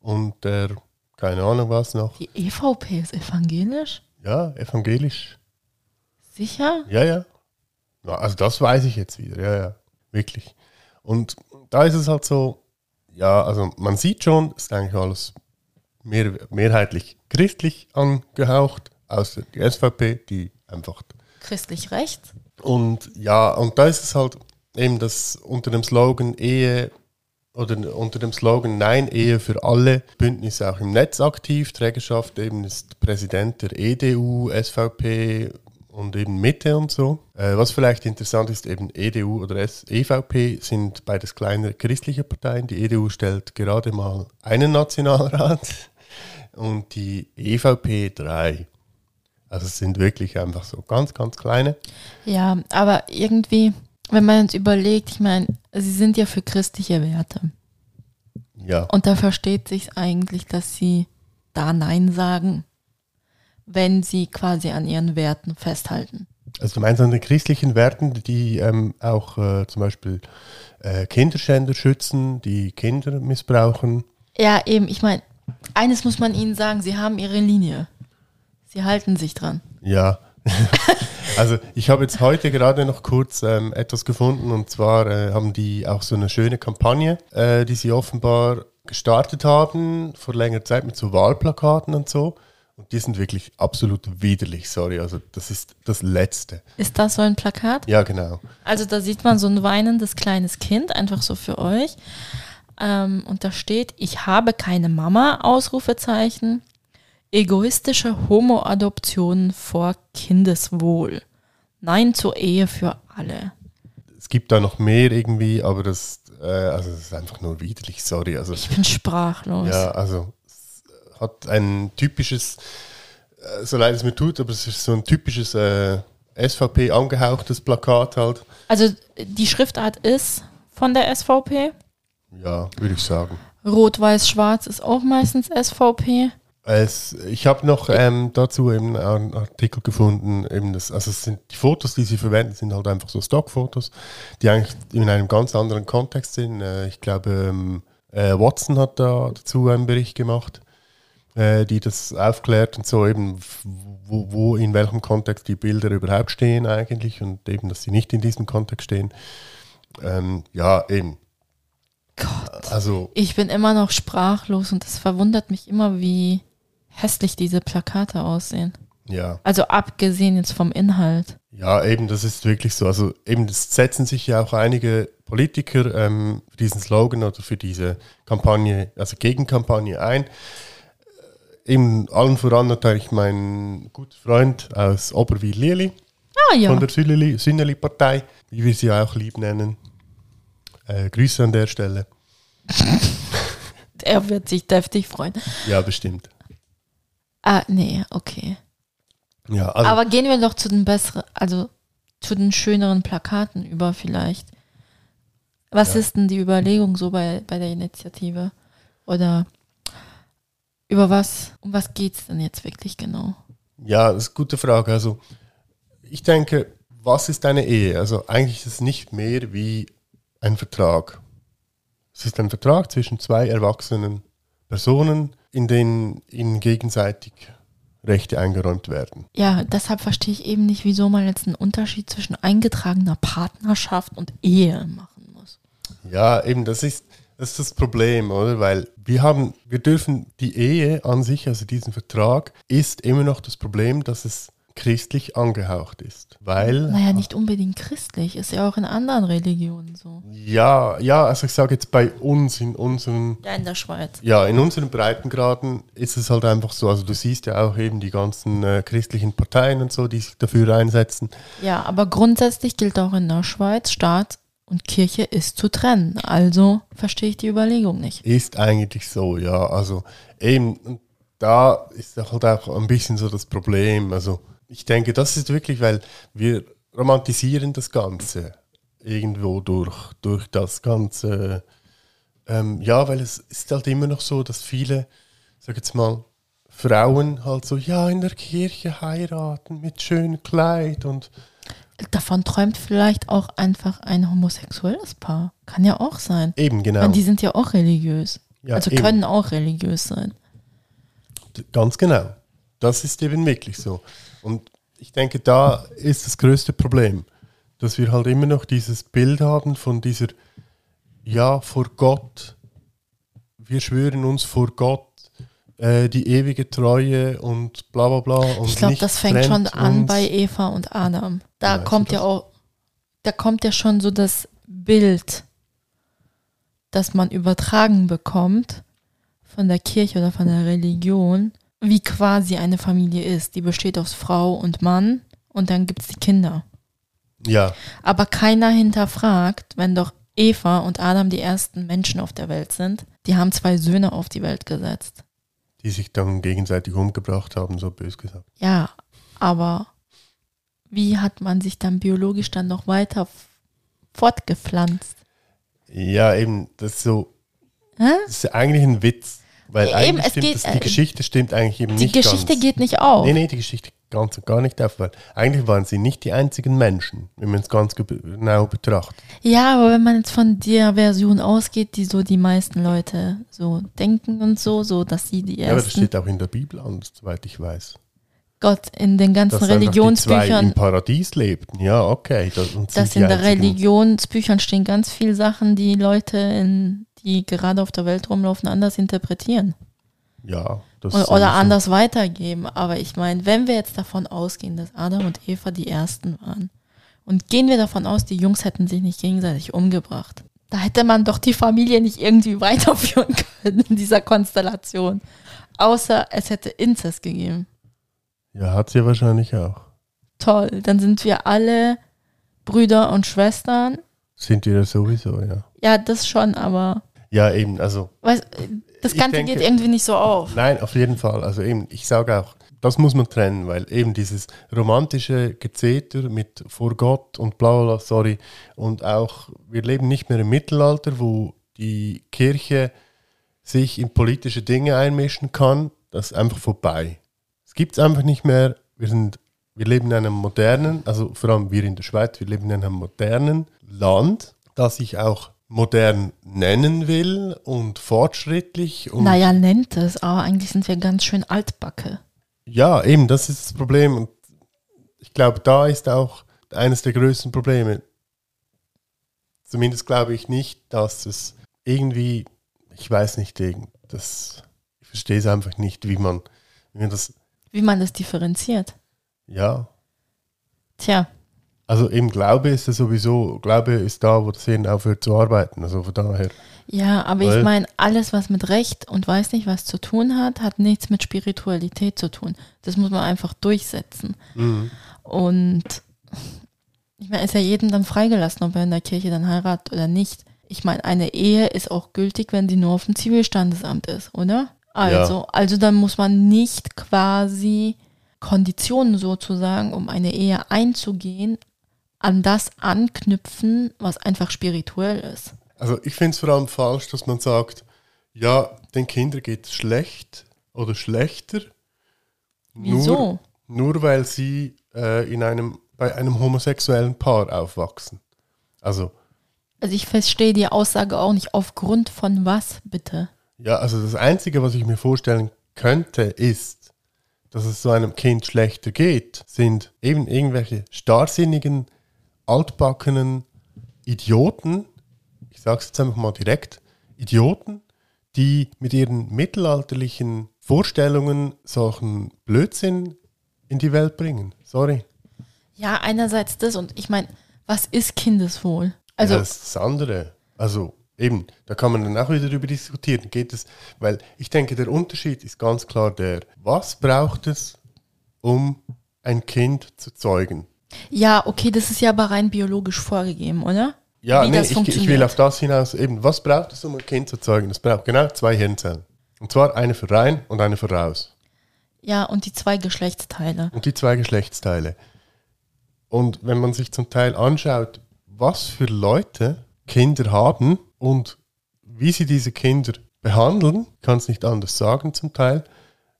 und der, keine Ahnung was noch, Die EVP ist evangelisch? ja, evangelisch. Sicher? Ja, ja. Ja, Also das weiß ich jetzt wieder, ja, ja, wirklich. Und da ist es halt so, ja, also man sieht schon, es ist eigentlich alles mehr, mehrheitlich christlich angehaucht, außer die SVP, die einfach. Christlich rechts? Und ja, und da ist es halt eben das unter dem Slogan Ehe oder unter dem Slogan Nein, Ehe für alle, Bündnis auch im Netz aktiv. Trägerschaft eben ist Präsident der EDU, SVP und eben Mitte und so. Äh, was vielleicht interessant ist, eben EDU oder EVP sind beides kleine christliche Parteien. Die EDU stellt gerade mal einen Nationalrat und die EVP drei. Also es sind wirklich einfach so ganz, ganz kleine. Ja, aber irgendwie, wenn man jetzt überlegt, ich meine, sie sind ja für christliche Werte. Ja. Und da versteht sich eigentlich, dass sie da Nein sagen, wenn sie quasi an ihren Werten festhalten. Also du meinst an den christlichen Werten, die ähm, auch äh, zum Beispiel äh, Kinderschänder schützen, die Kinder missbrauchen. Ja, eben, ich meine, eines muss man ihnen sagen, sie haben ihre Linie. Sie halten sich dran. Ja. also ich habe jetzt heute gerade noch kurz ähm, etwas gefunden und zwar äh, haben die auch so eine schöne Kampagne, äh, die sie offenbar gestartet haben vor längerer Zeit mit so Wahlplakaten und so. Und die sind wirklich absolut widerlich, sorry. Also das ist das Letzte. Ist das so ein Plakat? Ja, genau. Also da sieht man so ein weinendes kleines Kind, einfach so für euch. Ähm, und da steht, ich habe keine Mama, Ausrufezeichen. Egoistische Homo-Adoptionen vor Kindeswohl. Nein zur Ehe für alle. Es gibt da noch mehr irgendwie, aber das, äh, also das ist einfach nur widerlich, sorry. Also Ich bin sprachlos. Ja, also es hat ein typisches äh, so leid es mir tut, aber es ist so ein typisches äh, SVP angehauchtes Plakat halt. Also die Schriftart ist von der SVP. Ja, würde ich sagen. Rot, Weiß, Schwarz ist auch meistens SVP. Es, ich habe noch ähm, dazu eben einen Artikel gefunden, eben das, also es sind die Fotos, die sie verwenden, sind halt einfach so Stockfotos, die eigentlich in einem ganz anderen Kontext sind. Äh, ich glaube, ähm, äh, Watson hat da dazu einen Bericht gemacht, äh, die das aufklärt und so eben, wo, wo, in welchem Kontext die Bilder überhaupt stehen eigentlich und eben, dass sie nicht in diesem Kontext stehen. Ähm, ja, eben. Gott. Also, Ich bin immer noch sprachlos und es verwundert mich immer, wie hässlich diese Plakate aussehen. ja. Also abgesehen jetzt vom Inhalt. Ja, eben, das ist wirklich so. Also eben, das setzen sich ja auch einige Politiker ähm, für diesen Slogan oder für diese Kampagne, also Gegenkampagne ein. Äh, Eben allen voran natürlich mein guter Freund aus Oberwil Lili Ah ja. von der Sünneli- Sünneli-Partei, wie wir sie auch lieb nennen. Äh, Grüße an der Stelle. Er wird sich deftig freuen. Ja, bestimmt. Ah, nee, okay. Ja, also, Aber gehen wir doch zu den besseren, also zu den schöneren Plakaten über vielleicht. Was Ja. ist denn die Überlegung so bei, bei der Initiative? Oder über was, um was geht es denn jetzt wirklich genau? Ja, das ist eine gute Frage. Also, ich denke, was ist eine Ehe? Also, eigentlich ist es nicht mehr wie ein Vertrag. Es ist ein Vertrag zwischen zwei erwachsenen Personen, in denen ihnen gegenseitig Rechte eingeräumt werden. Ja, deshalb verstehe ich eben nicht, wieso man jetzt einen Unterschied zwischen eingetragener Partnerschaft und Ehe machen muss. Ja, eben, das ist, das ist das Problem, oder? Weil wir haben, wir dürfen die Ehe an sich, also diesen Vertrag, ist immer noch das Problem, dass es christlich angehaucht ist. Weil Naja, nicht unbedingt christlich, ist ja auch in anderen Religionen so. Ja, ja, also ich sage jetzt bei uns in unseren, Ja, in der Schweiz. ja, in unseren Breitengraden ist es halt einfach so, also du siehst ja auch eben die ganzen äh, christlichen Parteien und so, die sich dafür einsetzen. Ja, aber grundsätzlich gilt auch in der Schweiz, Staat und Kirche ist zu trennen. Also verstehe ich die Überlegung nicht. Ist eigentlich so, ja, also eben, da ist halt auch ein bisschen so das Problem, also ich denke, das ist wirklich, weil wir romantisieren das Ganze irgendwo durch, durch das Ganze, ähm, ja, weil es ist halt immer noch so, dass viele, sag jetzt mal, Frauen halt so, ja, in der Kirche heiraten mit schönem Kleid und Davon träumt vielleicht auch einfach ein homosexuelles Paar. Kann ja auch sein. eben genau. Weil die sind ja auch religiös. Ja, also eben. können auch religiös sein. Ganz genau. Das ist eben wirklich so. Und ich denke, da ist das größte Problem, dass wir halt immer noch dieses Bild haben von dieser, ja, vor Gott, wir schwören uns vor Gott äh, die ewige Treue und bla bla bla. Und Ich glaube, das fängt schon an bei Eva und Adam. Da du kommt ja auch, da kommt ja schon so das Bild, das man übertragen bekommt von der Kirche oder von der Religion, wie quasi eine Familie ist. Die besteht aus Frau und Mann und dann gibt es die Kinder. Ja, Aber keiner hinterfragt, wenn doch Eva und Adam die ersten Menschen auf der Welt sind. Die haben zwei Söhne auf die Welt gesetzt. die sich dann gegenseitig umgebracht haben, so bös gesagt. Ja, aber wie hat man sich dann biologisch dann noch weiter fortgepflanzt? Ja, eben, das ist so, Hä? das ist eigentlich ein Witz. Weil Ja, eigentlich eben, es stimmt geht, das, äh, die Geschichte stimmt eigentlich eben Die nicht Geschichte ganz. geht nicht auf. Nee, nee, die Geschichte ganz und gar nicht auf, weil eigentlich waren sie nicht die einzigen Menschen, wenn man es ganz ge- genau betrachtet. Ja, aber wenn man jetzt von der Version ausgeht, die so die meisten Leute so denken und so, so dass sie die Ja, aber das ersten steht auch in der Bibel anders, soweit ich weiß. Gott in den ganzen Dass einfach die zwei Religionsbüchern, im Paradies lebten, ja, okay. Das, die in einzigen- Religionsbüchern stehen ganz viele Sachen, die Leute, in, die gerade auf der Welt rumlaufen, anders interpretieren. Ja, das Oder, oder anders weitergeben. Aber ich meine, wenn wir jetzt davon ausgehen, dass Adam und Eva die Ersten waren und gehen wir davon aus, die Jungs hätten sich nicht gegenseitig umgebracht, da hätte man doch die Familie nicht irgendwie weiterführen können in dieser Konstellation. Außer es hätte Inzest gegeben. Ja, hat sie wahrscheinlich auch. Toll, dann sind wir alle Brüder und Schwestern. Sind wir ja sowieso, ja. Ja, das schon, aber Ja, eben, also, weiß, das Ganze denke- geht irgendwie nicht so auf. nein, auf jeden Fall. Also eben, ich sage auch, das muss man trennen, weil eben dieses romantische Gezeter mit vor Gott und bla, bla sorry, und auch, wir leben nicht mehr im Mittelalter, wo die Kirche sich in politische Dinge einmischen kann, das ist einfach vorbei. Es gibt es einfach nicht mehr. Wir, sind, wir leben in einem modernen, also vor allem wir in der Schweiz, wir leben in einem modernen Land, das sich auch modern nennen will und fortschrittlich. Und naja, nennt es, aber eigentlich sind wir ganz schön altbacke. Ja, eben, das ist das Problem. Und ich glaube, da ist auch eines der größten Probleme. Zumindest glaube ich nicht, dass es irgendwie, ich weiß nicht, das, ich verstehe es einfach nicht, wie man, wie man das. Wie man das differenziert. Ja. Tja. Also eben Glaube ist ja sowieso, Glaube ist da, wo das Hirn aufhört zu arbeiten. Also von daher. Ja, aber Weil, ich meine, alles, was mit Recht und weiß nicht was zu tun hat, hat nichts mit Spiritualität zu tun. Das muss man einfach durchsetzen. Mhm. Und ich meine, ist ja jedem dann freigelassen, ob er in der Kirche dann heiratet oder nicht. Ich meine, eine Ehe ist auch gültig, wenn sie nur auf dem Zivilstandesamt ist, oder? Also, ja. also dann muss man nicht quasi Konditionen sozusagen, um eine Ehe einzugehen, an das anknüpfen, was einfach spirituell ist. Also ich finde es vor allem falsch, dass man sagt, ja, den Kindern geht es schlecht oder schlechter. Wieso? Nur, nur weil sie äh, in einem, bei einem homosexuellen Paar aufwachsen. Also. Also ich verstehe die Aussage auch nicht. Aufgrund von was, bitte? Ja, also das Einzige, was ich mir vorstellen könnte, ist, dass es so einem Kind schlechter geht, sind eben irgendwelche starrsinnigen, altbackenen Idioten, ich sage es jetzt einfach mal direkt, Idioten, die mit ihren mittelalterlichen Vorstellungen solchen Blödsinn in die Welt bringen. Sorry. Ja, einerseits das und ich meine, was ist Kindeswohl? Also ja, das ist das andere. Also eben, da kann man dann auch wieder darüber diskutieren. Geht es, weil ich denke, der Unterschied ist ganz klar der, was braucht es, um ein Kind zu zeugen? Ja, okay, das ist ja aber rein biologisch vorgegeben, oder? Ja, nee, ich, ich, will auf das hinaus eben, was braucht es, um ein Kind zu zeugen? Es braucht genau zwei Hirnzellen. Und zwar eine für rein und eine für raus. Ja, und die zwei Geschlechtsteile. Und die zwei Geschlechtsteile. Und wenn man sich zum Teil anschaut, was für Leute Kinder haben und wie sie diese Kinder behandeln, kann es nicht anders sagen zum Teil.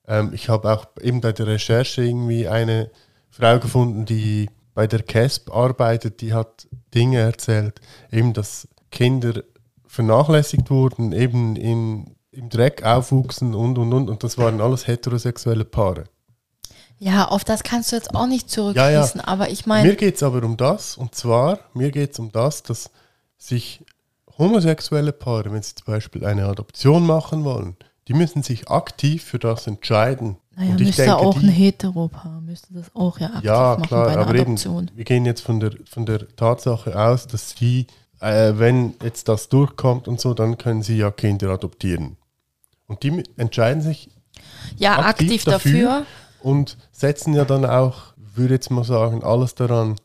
Ähm, ich habe auch eben bei der Recherche irgendwie eine Frau gefunden, die bei der CASP arbeitet, die hat Dinge erzählt, eben dass Kinder vernachlässigt wurden, eben in, im Dreck aufwuchsen und und und und das waren alles heterosexuelle Paare. Ja, auf das kannst du jetzt auch nicht zurückschließen, ja, ja. aber ich meine. Mir geht es aber um das, und zwar, mir geht es um das, dass sich homosexuelle Paare, wenn sie zum Beispiel eine Adoption machen wollen, die müssen sich aktiv für das entscheiden. Naja, und müsste denke, auch die, ein Heteropaar, müsste das auch ja aktiv ja, machen klar, bei einer aber Adoption. Eben, wir gehen jetzt von der, von der Tatsache aus, dass sie, äh, wenn jetzt das durchkommt und so, dann können sie ja Kinder adoptieren. Und die entscheiden sich ja, aktiv, aktiv dafür, dafür und setzen ja dann auch, würde jetzt mal sagen, alles daran.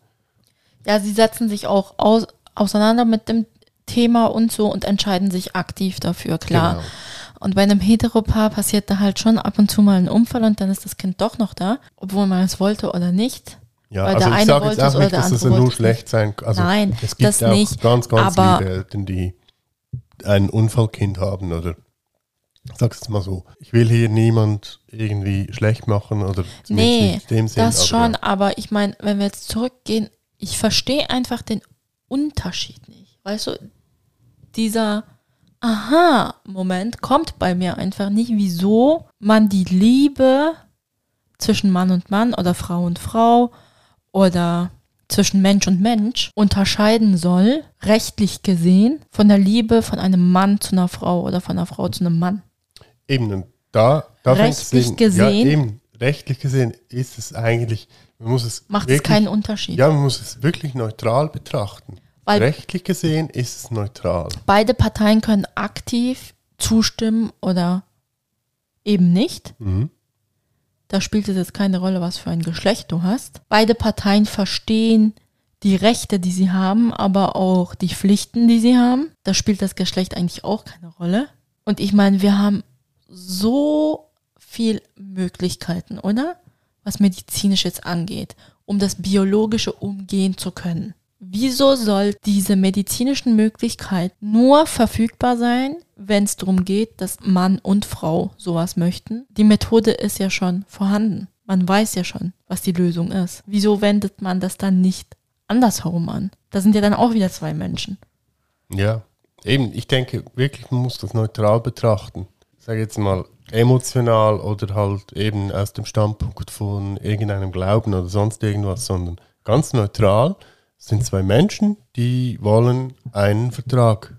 Ja, sie setzen sich auch aus, auseinander mit dem Thema und so und entscheiden sich aktiv dafür, klar. Genau. Und bei einem Heteropaar passiert da halt schon ab und zu mal ein Unfall und dann ist das Kind doch noch da, obwohl man es wollte oder nicht. Ja, Weil also ich sage jetzt auch nicht, dass es nur schlecht sein kann. Also Nein, es gibt das auch nicht. ganz, ganz liebe Eltern, die ein Unfallkind haben oder sag's jetzt mal so. Ich will hier niemand irgendwie schlecht machen oder nee, nicht dem Sinn. Das schon, ja. aber ich meine, wenn wir jetzt zurückgehen, ich verstehe einfach den Unterschied nicht. Weißt du, dieser Aha-Moment kommt bei mir einfach nicht, wieso man die Liebe zwischen Mann und Mann oder Frau und Frau oder zwischen Mensch und Mensch unterscheiden soll, rechtlich gesehen, von der Liebe von einem Mann zu einer Frau oder von einer Frau zu einem Mann. Eben, und da, da rechtlich gesehen, ja, eben, rechtlich gesehen ist es eigentlich, man muss es macht wirklich, es keinen Unterschied. Ja, man muss es wirklich neutral betrachten. Weil Rechtlich gesehen ist es neutral. Beide Parteien können aktiv zustimmen oder eben nicht. Mhm. Da spielt es jetzt keine Rolle, was für ein Geschlecht du hast. Beide Parteien verstehen die Rechte, die sie haben, aber auch die Pflichten, die sie haben. Da spielt das Geschlecht eigentlich auch keine Rolle. Und ich meine, wir haben so viel Möglichkeiten, oder? was medizinisch jetzt angeht, um das biologische umgehen zu können. Wieso soll diese medizinischen Möglichkeit nur verfügbar sein, wenn es darum geht, dass Mann und Frau sowas möchten? Die Methode ist ja schon vorhanden. Man weiß ja schon, was die Lösung ist. Wieso wendet man das dann nicht andersherum an? Da sind ja dann auch wieder zwei Menschen. Ja, eben, ich denke wirklich, man muss das neutral betrachten. Ich sage jetzt mal emotional oder halt eben aus dem Standpunkt von irgendeinem Glauben oder sonst irgendwas, sondern ganz neutral sind zwei Menschen, die wollen einen Vertrag.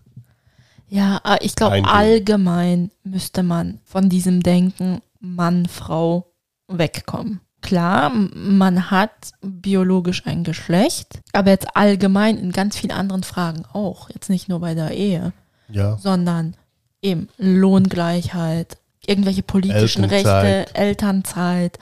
Ja, aber ich glaube, allgemein müsste man von diesem Denken Mann, Frau wegkommen. Klar, man hat biologisch ein Geschlecht, aber jetzt allgemein in ganz vielen anderen Fragen auch. Jetzt nicht nur bei der Ehe, Ja, sondern eben Lohngleichheit, irgendwelche politischen Elternzeit. Rechte, Elternzeit,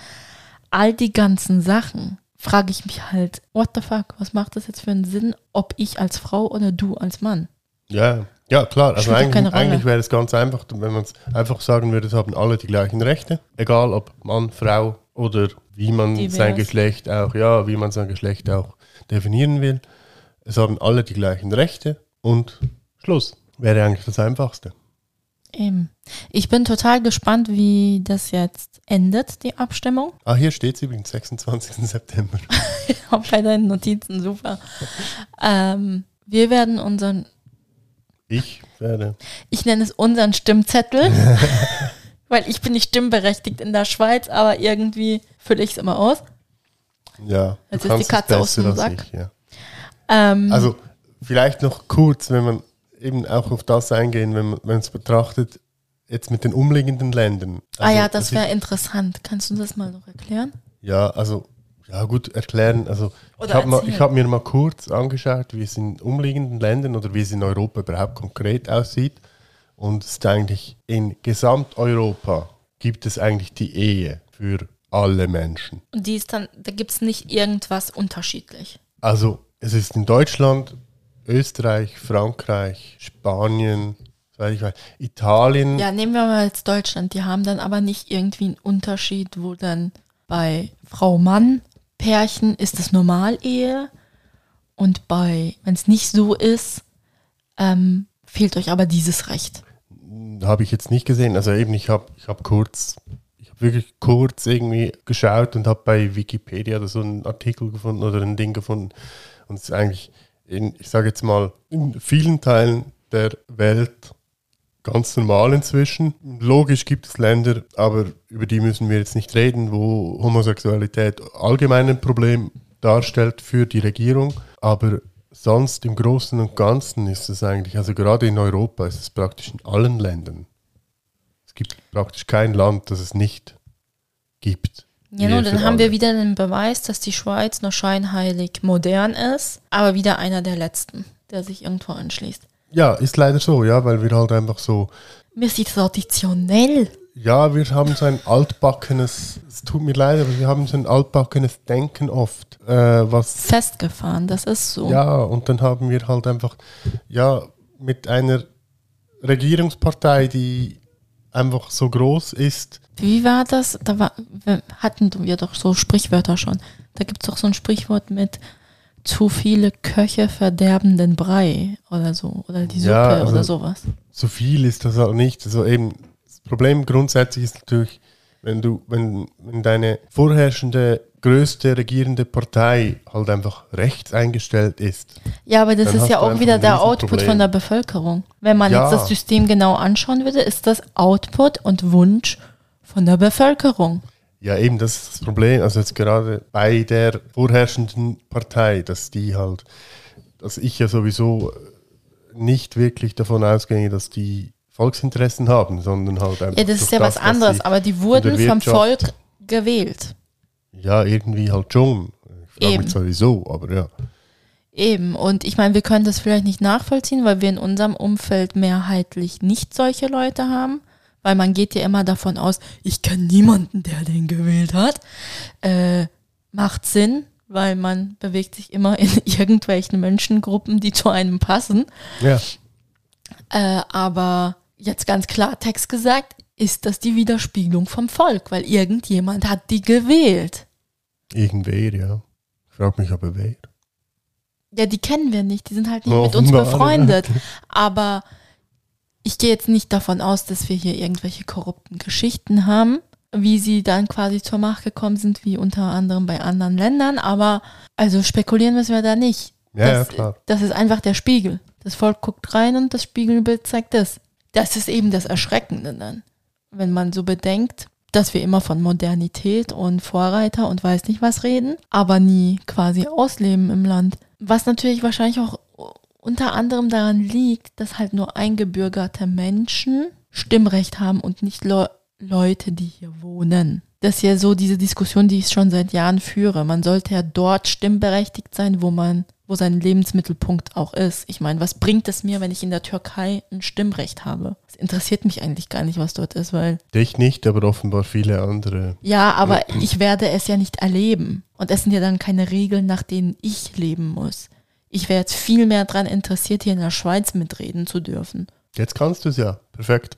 all die ganzen Sachen. Frage ich mich halt, what the fuck, was macht das jetzt für einen Sinn, ob ich als Frau oder du als Mann? ja, ja, klar. Also eigentlich, eigentlich wäre es ganz einfach, wenn man es einfach sagen würde, es haben alle die gleichen Rechte, egal ob Mann, Frau oder wie man Divers. sein Geschlecht auch, ja, wie man sein Geschlecht auch definieren will. Es haben alle die gleichen Rechte und Schluss. Wäre eigentlich das Einfachste. Eben. Ich bin total gespannt, wie das jetzt endet, die Abstimmung. Ah, hier steht es übrigens, 26. September. Auch bei deinen Notizen, super. Ähm, wir werden unseren, Ich werde. ich nenne es unseren Stimmzettel, weil ich bin nicht stimmberechtigt in der Schweiz, aber irgendwie fülle ich es immer aus. Ja, Jetzt ist die Katze aus dem Sack. Ich, ja. Ähm, Also vielleicht noch kurz, wenn man eben auch auf das eingehen, wenn man es betrachtet, jetzt mit den umliegenden Ländern. ah Also, ja, das es wäre interessant. Kannst du das mal noch erklären? Ja, also, ja gut, erklären. Also ich Oder habe erzählen. hab mir mal kurz angeschaut, wie es in umliegenden Ländern oder wie es in Europa überhaupt konkret aussieht. Und es ist eigentlich in Gesamteuropa gibt es eigentlich die Ehe für alle Menschen. Und die ist dann, da gibt es nicht irgendwas unterschiedlich. Also es ist in Deutschland, Österreich, Frankreich, Spanien, soweit ich weiß, Italien. Ja, nehmen wir mal jetzt Deutschland. Die haben dann aber nicht irgendwie einen Unterschied, wo dann bei Frau-Mann-Pärchen ist es Normalehe und bei, wenn es nicht so ist, ähm, fehlt euch aber dieses Recht. Habe ich jetzt nicht gesehen. Also eben, ich habe ich hab kurz, ich habe wirklich kurz irgendwie geschaut und habe bei Wikipedia da so einen Artikel gefunden oder ein Ding gefunden. Und es ist eigentlich, in, ich sage jetzt mal, in vielen Teilen der Welt ganz normal inzwischen. Logisch gibt es Länder, aber über die müssen wir jetzt nicht reden, wo Homosexualität allgemein ein Problem darstellt für die Regierung. Aber sonst im Großen und Ganzen ist es eigentlich, also gerade in Europa ist es praktisch in allen Ländern. Es gibt praktisch kein Land, das es nicht gibt. Ja, nun, dann haben wir wieder den Beweis, dass die Schweiz noch scheinheilig modern ist, aber wieder einer der letzten, der sich irgendwo anschließt. Ja, ist leider so, ja, weil wir halt einfach so, Wir sind traditionell. ja, wir haben so ein altbackenes, es tut mir leid, aber wir haben so ein altbackenes Denken oft, äh, was Festgefahren, das ist so. Ja, und dann haben wir halt einfach, ja, mit einer Regierungspartei, die einfach so groß ist. Wie war das? Da war, hatten wir doch so Sprichwörter schon. Da gibt es doch so ein Sprichwort mit zu viele Köche verderben den Brei oder so. Oder die Suppe Ja, also- oder sowas. So viel ist das auch nicht. Also eben, das Problem grundsätzlich ist natürlich, wenn du, wenn, wenn deine vorherrschende, größte regierende Partei halt einfach rechts eingestellt ist. Ja, aber das ist ja auch wieder der Output von der Bevölkerung. Wenn man Ja. jetzt das System genau anschauen würde, ist das Output und Wunsch von der Bevölkerung. Ja, eben, das ist das Problem. Also jetzt gerade bei der vorherrschenden Partei, dass die halt, dass ich ja sowieso nicht wirklich davon ausgehe, dass die Volksinteressen haben, sondern halt einfach. Ja, das ist ja was anderes, aber die wurden vom Volk gewählt. Ja, irgendwie halt schon. Ich frage Eben. mich sowieso, aber ja. Eben, und ich meine, wir können das vielleicht nicht nachvollziehen, weil wir in unserem Umfeld mehrheitlich nicht solche Leute haben, weil man geht ja immer davon aus, ich kenne niemanden, der den gewählt hat. Äh, macht Sinn, weil man bewegt sich immer in irgendwelchen Menschengruppen, die zu einem passen. Ja, Äh, aber jetzt ganz klar Text gesagt, ist das die Widerspiegelung vom Volk, weil irgendjemand hat die gewählt. Irgendwer, ja. Ich frage mich aber wer. Ja, die kennen wir nicht, die sind halt nicht Ja, mit uns befreundet. Aber ich gehe jetzt nicht davon aus, dass wir hier irgendwelche korrupten Geschichten haben, wie sie dann quasi zur Macht gekommen sind, wie unter anderem bei anderen Ländern. Aber also spekulieren müssen wir da nicht. Ja, ja, das, klar. das ist einfach der Spiegel. Das Volk guckt rein und das Spiegelbild zeigt das. Das ist eben das Erschreckende dann. Wenn man so bedenkt, dass wir immer von Modernität und Vorreiter und weiß nicht was reden, aber nie quasi ausleben im Land. Was natürlich wahrscheinlich auch unter anderem daran liegt, dass halt nur eingebürgerte Menschen Stimmrecht haben und nicht Leu Leute, die hier wohnen. Das ist ja so diese Diskussion, die ich schon seit Jahren führe. Man sollte ja dort stimmberechtigt sein, wo man, wo sein Lebensmittelpunkt auch ist. Ich meine, was bringt es mir, wenn ich in der Türkei ein Stimmrecht habe? Es interessiert mich eigentlich gar nicht, was dort ist, weil Dich nicht, aber offenbar viele andere. ja, aber ich werde es ja nicht erleben. Und es sind ja dann keine Regeln, nach denen ich leben muss. Ich wäre jetzt viel mehr daran interessiert, hier in der Schweiz mitreden zu dürfen. Jetzt kannst du es ja. Perfekt.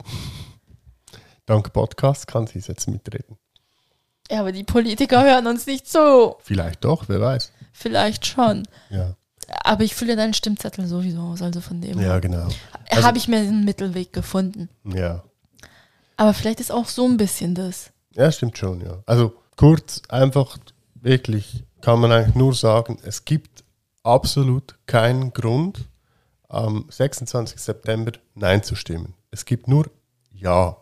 Dank Podcast kann sie jetzt mitreden. Ja, aber die Politiker hören uns nicht zu. Vielleicht doch, wer weiß. Vielleicht schon. Ja, Aber ich fülle deinen Stimmzettel sowieso aus, also von dem ja genau. also- habe ich mir einen Mittelweg gefunden. Ja. Aber vielleicht ist auch so ein bisschen das. Ja, stimmt schon, ja. Also kurz, einfach, wirklich, kann man eigentlich nur sagen, es gibt absolut keinen Grund, am 26. September Nein zu stimmen. Es gibt nur Ja.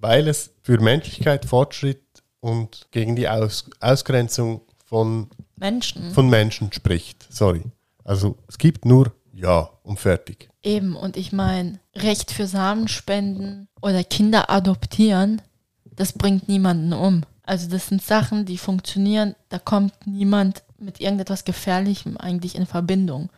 Weil es für Menschlichkeit, Fortschritt und gegen die Aus Ausgrenzung von, Menschen. von Menschen spricht. Sorry. Also es gibt nur Ja und fertig. Eben, und ich meine, Recht für Samenspenden oder Kinder adoptieren, das bringt niemanden um. Also das sind Sachen, die funktionieren, da kommt niemand mit irgendetwas Gefährlichem eigentlich in Verbindung.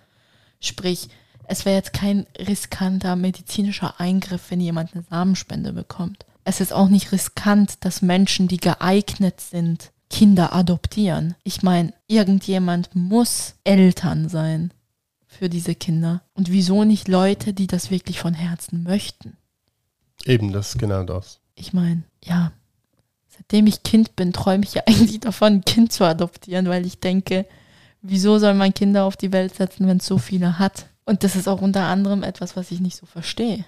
Sprich, es wäre jetzt kein riskanter medizinischer Eingriff, wenn jemand eine Samenspende bekommt. Es ist auch nicht riskant, dass Menschen, die geeignet sind, Kinder adoptieren. Ich meine, irgendjemand muss Eltern sein für diese Kinder. Und wieso nicht Leute, die das wirklich von Herzen möchten? Eben, das genau das. Ich meine, ja, seitdem ich Kind bin, träume ich ja eigentlich davon, ein Kind zu adoptieren, weil ich denke, wieso soll man Kinder auf die Welt setzen, wenn es so viele hat? Und das ist auch unter anderem etwas, was ich nicht so verstehe.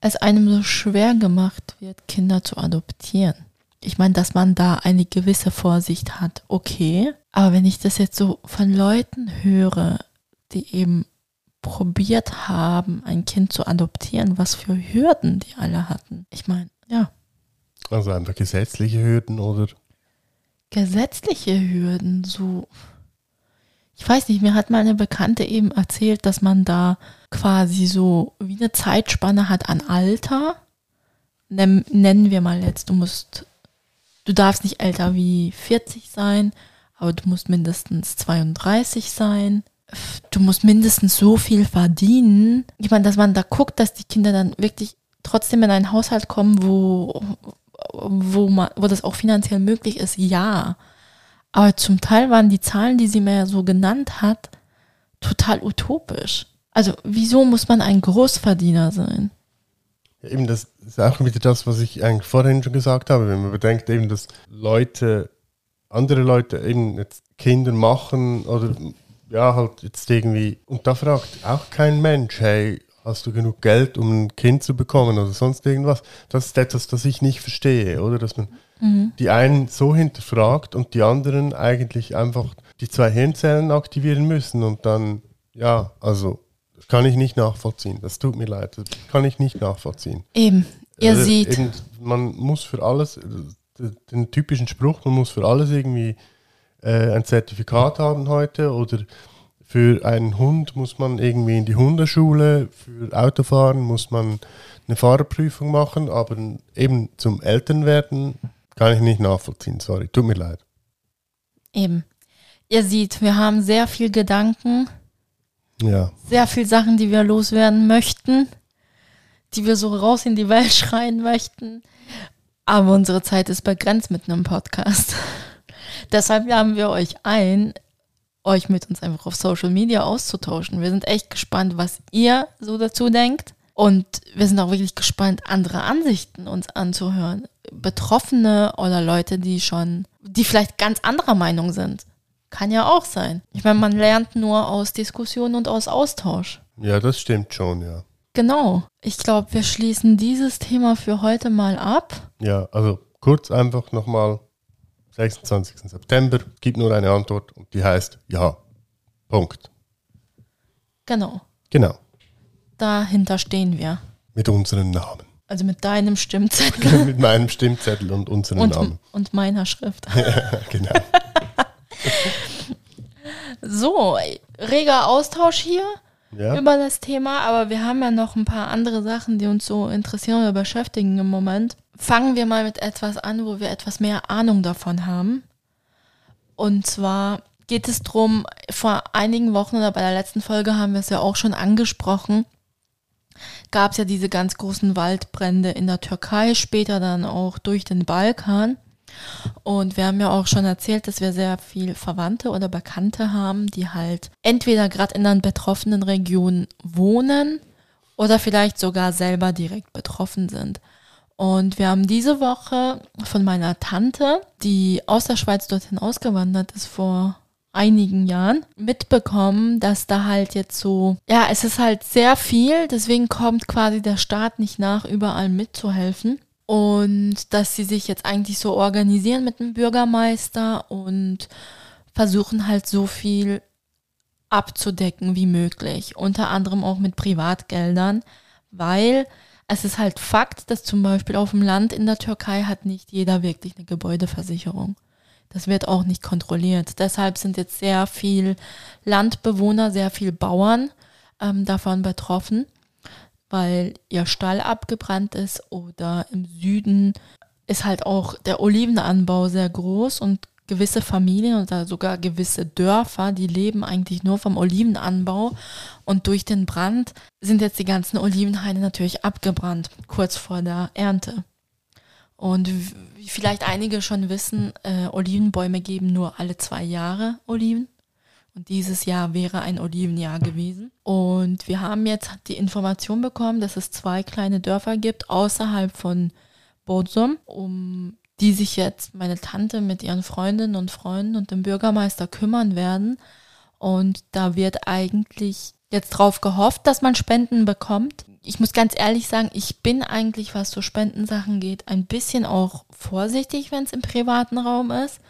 Es einem so schwer gemacht wird, Kinder zu adoptieren. Ich meine, dass man da eine gewisse Vorsicht hat, okay. Aber wenn ich das jetzt so von Leuten höre, die eben probiert haben, ein Kind zu adoptieren, was für Hürden die alle hatten. Ich meine, ja, Also einfach gesetzliche Hürden oder gesetzliche Hürden, so. Ich weiß nicht, mir hat meine Bekannte eben erzählt, dass man da quasi so wie eine Zeitspanne hat an Alter. Nenn, nennen wir mal jetzt, du musst, du darfst nicht älter wie 40 sein, aber du musst mindestens 32 sein. Du musst mindestens so viel verdienen. Ich meine, dass man da guckt, dass die Kinder dann wirklich trotzdem in einen Haushalt kommen, wo, wo, man, wo das auch finanziell möglich ist, ja. Aber zum Teil waren die Zahlen, die sie mir so genannt hat, total utopisch. Also wieso muss man ein Großverdiener sein? Eben, das ist auch wieder das, was ich eigentlich vorhin schon gesagt habe, wenn man bedenkt, eben, dass Leute, andere Leute eben jetzt Kinder machen oder ja, halt jetzt irgendwie, und da fragt auch kein Mensch, hey, hast du genug Geld, um ein Kind zu bekommen oder sonst irgendwas? Das ist etwas, das ich nicht verstehe, oder? Dass man die einen so hinterfragt und die anderen eigentlich einfach die zwei Hirnzellen aktivieren müssen und dann, ja, also, das kann ich nicht nachvollziehen. Das tut mir leid, das kann ich nicht nachvollziehen. Eben, ihr Also seht, Eben, man muss für alles, den typischen Spruch, man muss für alles irgendwie äh, ein Zertifikat haben heute oder für einen Hund muss man irgendwie in die Hundeschule, für Autofahren muss man eine Fahrerprüfung machen, aber eben zum Elternwerden kann ich nicht nachvollziehen, sorry, tut mir leid. eben, ihr seht, wir haben sehr viel Gedanken, Ja, sehr viel Sachen, die wir loswerden möchten, die wir so raus in die Welt schreien möchten. Aber unsere Zeit ist begrenzt mit einem Podcast. Deshalb laden wir euch ein, euch mit uns einfach auf Social Media auszutauschen. Wir sind echt gespannt, was ihr so dazu denkt. Und wir sind auch wirklich gespannt, andere Ansichten uns anzuhören. Betroffene oder Leute, die schon, die vielleicht ganz anderer Meinung sind. Kann ja auch sein. Ich meine, man lernt nur aus Diskussionen und aus Austausch. Ja, das stimmt schon, ja. Genau. Ich glaube, wir schließen dieses Thema für heute mal ab. Ja, also kurz einfach nochmal, 26. September, gibt nur eine Antwort und die heißt ja. Punkt. Genau. Genau, Dahinter stehen wir. mit unseren Namen. Also mit deinem Stimmzettel mit meinem Stimmzettel und unseren und, Namen. und meiner Schrift. genau. So, reger Austausch hier Ja. über das Thema, aber wir haben ja noch ein paar andere Sachen, die uns so interessieren oder beschäftigen im Moment. Fangen wir mal mit etwas an, wo wir etwas mehr Ahnung davon haben. Und zwar geht es darum, vor einigen Wochen oder bei der letzten Folge haben wir es ja auch schon angesprochen, gab es ja diese ganz großen Waldbrände in der Türkei, später dann auch durch den Balkan. Und wir haben ja auch schon erzählt, dass wir sehr viel Verwandte oder Bekannte haben, die halt entweder gerade in den betroffenen Regionen wohnen oder vielleicht sogar selber direkt betroffen sind. Und wir haben diese Woche von meiner Tante, die aus der Schweiz dorthin ausgewandert ist vor einigen Jahren, mitbekommen, dass da halt jetzt so, ja, es ist halt sehr viel, deswegen kommt quasi der Staat nicht nach, überall mitzuhelfen. Und dass sie sich jetzt eigentlich so organisieren mit dem Bürgermeister und versuchen halt so viel abzudecken wie möglich. Unter anderem auch mit Privatgeldern, weil es ist halt Fakt, dass zum Beispiel auf dem Land in der Türkei hat nicht jeder wirklich eine Gebäudeversicherung. Das wird auch nicht kontrolliert. Deshalb sind jetzt sehr viel Landbewohner, sehr viel Bauern ähm, davon betroffen, weil ihr Stall abgebrannt ist oder im Süden ist halt auch der Olivenanbau sehr groß und gewisse Familien oder sogar gewisse Dörfer, die leben eigentlich nur vom Olivenanbau und durch den Brand sind jetzt die ganzen Olivenhaine natürlich abgebrannt, kurz vor der Ernte. Und wie vielleicht einige schon wissen, äh, Olivenbäume geben nur alle zwei Jahre Oliven. Und dieses Jahr wäre ein Olivenjahr gewesen. Und wir haben jetzt die Information bekommen, dass es zwei kleine Dörfer gibt außerhalb von Bodsum, um die sich jetzt meine Tante mit ihren Freundinnen und Freunden und dem Bürgermeister kümmern werden. Und da wird eigentlich jetzt drauf gehofft, dass man Spenden bekommt. Ich muss ganz ehrlich sagen, ich bin eigentlich, was so Spendensachen geht, ein bisschen auch vorsichtig, wenn es im privaten Raum ist.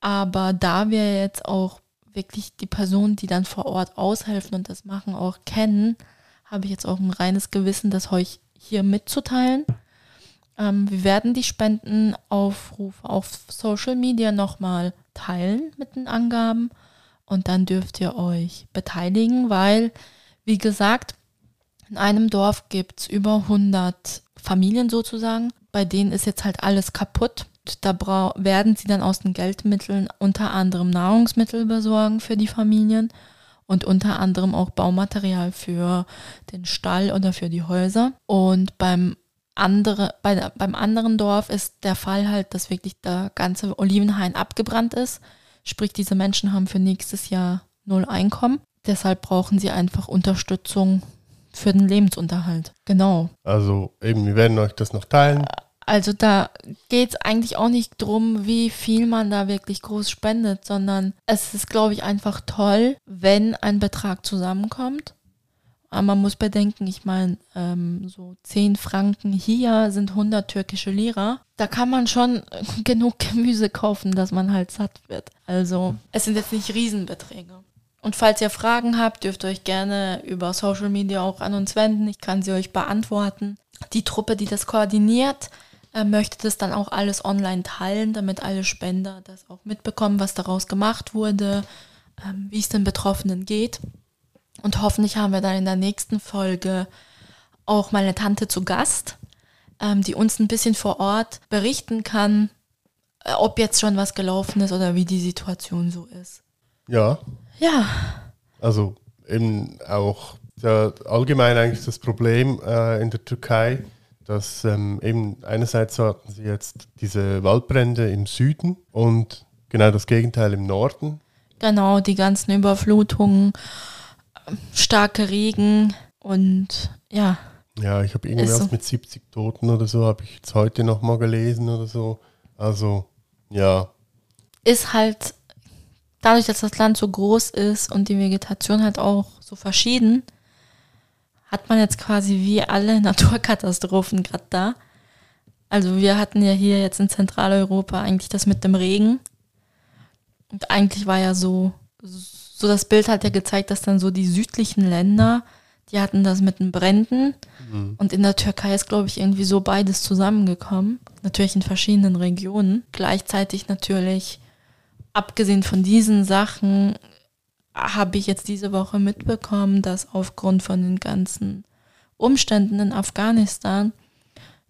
Aber da wir jetzt auch wirklich die Personen, die dann vor Ort aushelfen und das machen, auch kennen, habe ich jetzt auch ein reines Gewissen, das euch hier mitzuteilen. Ähm, wir werden die Spendenaufrufe auf Social Media nochmal teilen mit den Angaben und dann dürft ihr euch beteiligen, weil, wie gesagt, in einem Dorf gibt es über 100 Familien sozusagen. Bei denen ist jetzt halt alles kaputt. Da werden sie dann aus den Geldmitteln unter anderem Nahrungsmittel besorgen für die Familien und unter anderem auch Baumaterial für den Stall oder für die Häuser. Und beim, andere, bei beim anderen Dorf ist der Fall halt, dass wirklich der ganze Olivenhain abgebrannt ist. Sprich, diese Menschen haben für nächstes Jahr null Einkommen. Deshalb brauchen sie einfach Unterstützung für den Lebensunterhalt. Genau. Also eben, wir werden euch das noch teilen. Also da geht es eigentlich auch nicht drum, wie viel man da wirklich groß spendet, sondern es ist, glaube ich, einfach toll, wenn ein Betrag zusammenkommt. Aber man muss bedenken, ich meine, ähm, so 10 Franken hier sind 100 türkische Lira. Da kann man schon genug Gemüse kaufen, dass man halt satt wird. Also es sind jetzt nicht Riesenbeträge. Und falls ihr Fragen habt, dürft ihr euch gerne über Social Media auch an uns wenden. Ich kann sie euch beantworten. Die Truppe, die das koordiniert, äh, möchte das dann auch alles online teilen, damit alle Spender das auch mitbekommen, was daraus gemacht wurde, ähm, wie es den Betroffenen geht. Und hoffentlich haben wir dann in der nächsten Folge auch meine Tante zu Gast, ähm, die uns ein bisschen vor Ort berichten kann, äh, ob jetzt schon was gelaufen ist oder wie die Situation so ist. Ja, Ja, also eben auch allgemein eigentlich das Problem äh, in der Türkei, dass ähm, eben einerseits hatten sie jetzt diese Waldbrände im Süden und genau das Gegenteil im Norden. genau, die ganzen Überflutungen, starke Regen und ja, Ja, ich habe irgendwas so. mit 70 Toten oder so, habe ich jetzt heute nochmal gelesen oder so. Also, ja. Ist halt, dadurch, dass das Land so groß ist und die Vegetation halt auch so verschieden, hat man jetzt quasi wie alle Naturkatastrophen gerade da. Also wir hatten ja hier jetzt in Zentraleuropa eigentlich das mit dem Regen. Und eigentlich war ja so, so das Bild hat ja gezeigt, dass dann so die südlichen Länder, die hatten das mit den Bränden. Mhm. Und in der Türkei ist, glaube ich, irgendwie so beides zusammengekommen. Natürlich in verschiedenen Regionen. Gleichzeitig natürlich, abgesehen von diesen Sachen, habe ich jetzt diese Woche mitbekommen, dass aufgrund von den ganzen Umständen in Afghanistan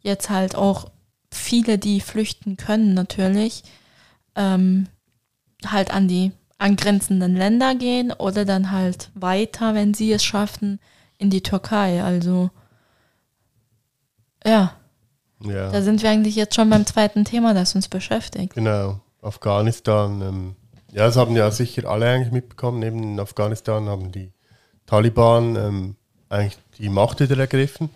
jetzt halt auch viele, die flüchten können, natürlich, ähm, halt an die angrenzenden Länder gehen oder dann halt weiter, wenn sie es schaffen, in die Türkei. Also ja, Ja. da sind wir eigentlich jetzt schon beim zweiten Thema, das uns beschäftigt. Genau, Afghanistan. Ähm, ja, das haben ja sicher alle eigentlich mitbekommen. Neben in Afghanistan haben die Taliban ähm, eigentlich die Macht wieder ergriffen.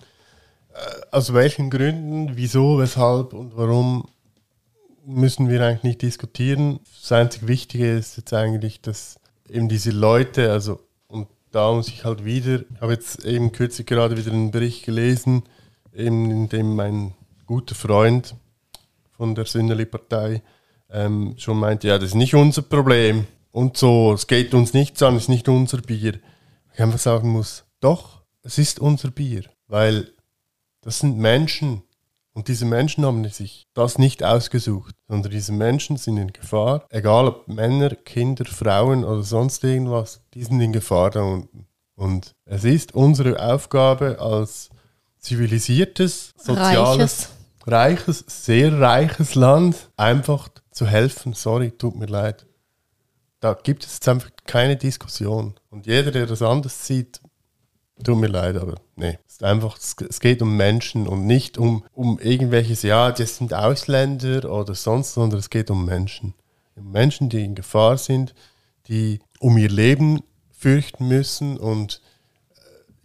Äh, aus welchen Gründen, wieso, weshalb und warum müssen wir eigentlich nicht diskutieren. Das einzig Wichtige ist jetzt eigentlich, dass eben diese Leute, also und da muss ich halt wieder, ich habe jetzt eben kürzlich gerade wieder einen Bericht gelesen, eben in dem mein guter Freund von der Sünderli-Partei ähm, schon meinte, ja, das ist nicht unser Problem und so, es geht uns nichts an, es ist nicht unser Bier. Ich einfach sagen muss, doch, es ist unser Bier, weil das sind Menschen und diese Menschen haben sich das nicht ausgesucht, sondern diese Menschen sind in Gefahr, egal ob Männer, Kinder, Frauen oder sonst irgendwas, die sind in Gefahr da unten. Und es ist unsere Aufgabe als zivilisiertes, soziales, Reiches. reiches, sehr reiches Land einfach zu helfen. Sorry, tut mir leid. Da gibt es jetzt einfach keine Diskussion. Und jeder, der das anders sieht, tut mir leid, aber nee. Es, ist einfach, es, geht um Menschen und nicht um, um irgendwelches, ja, das sind Ausländer oder sonst, sondern es geht um Menschen. Menschen, die in Gefahr sind, die um ihr Leben fürchten müssen und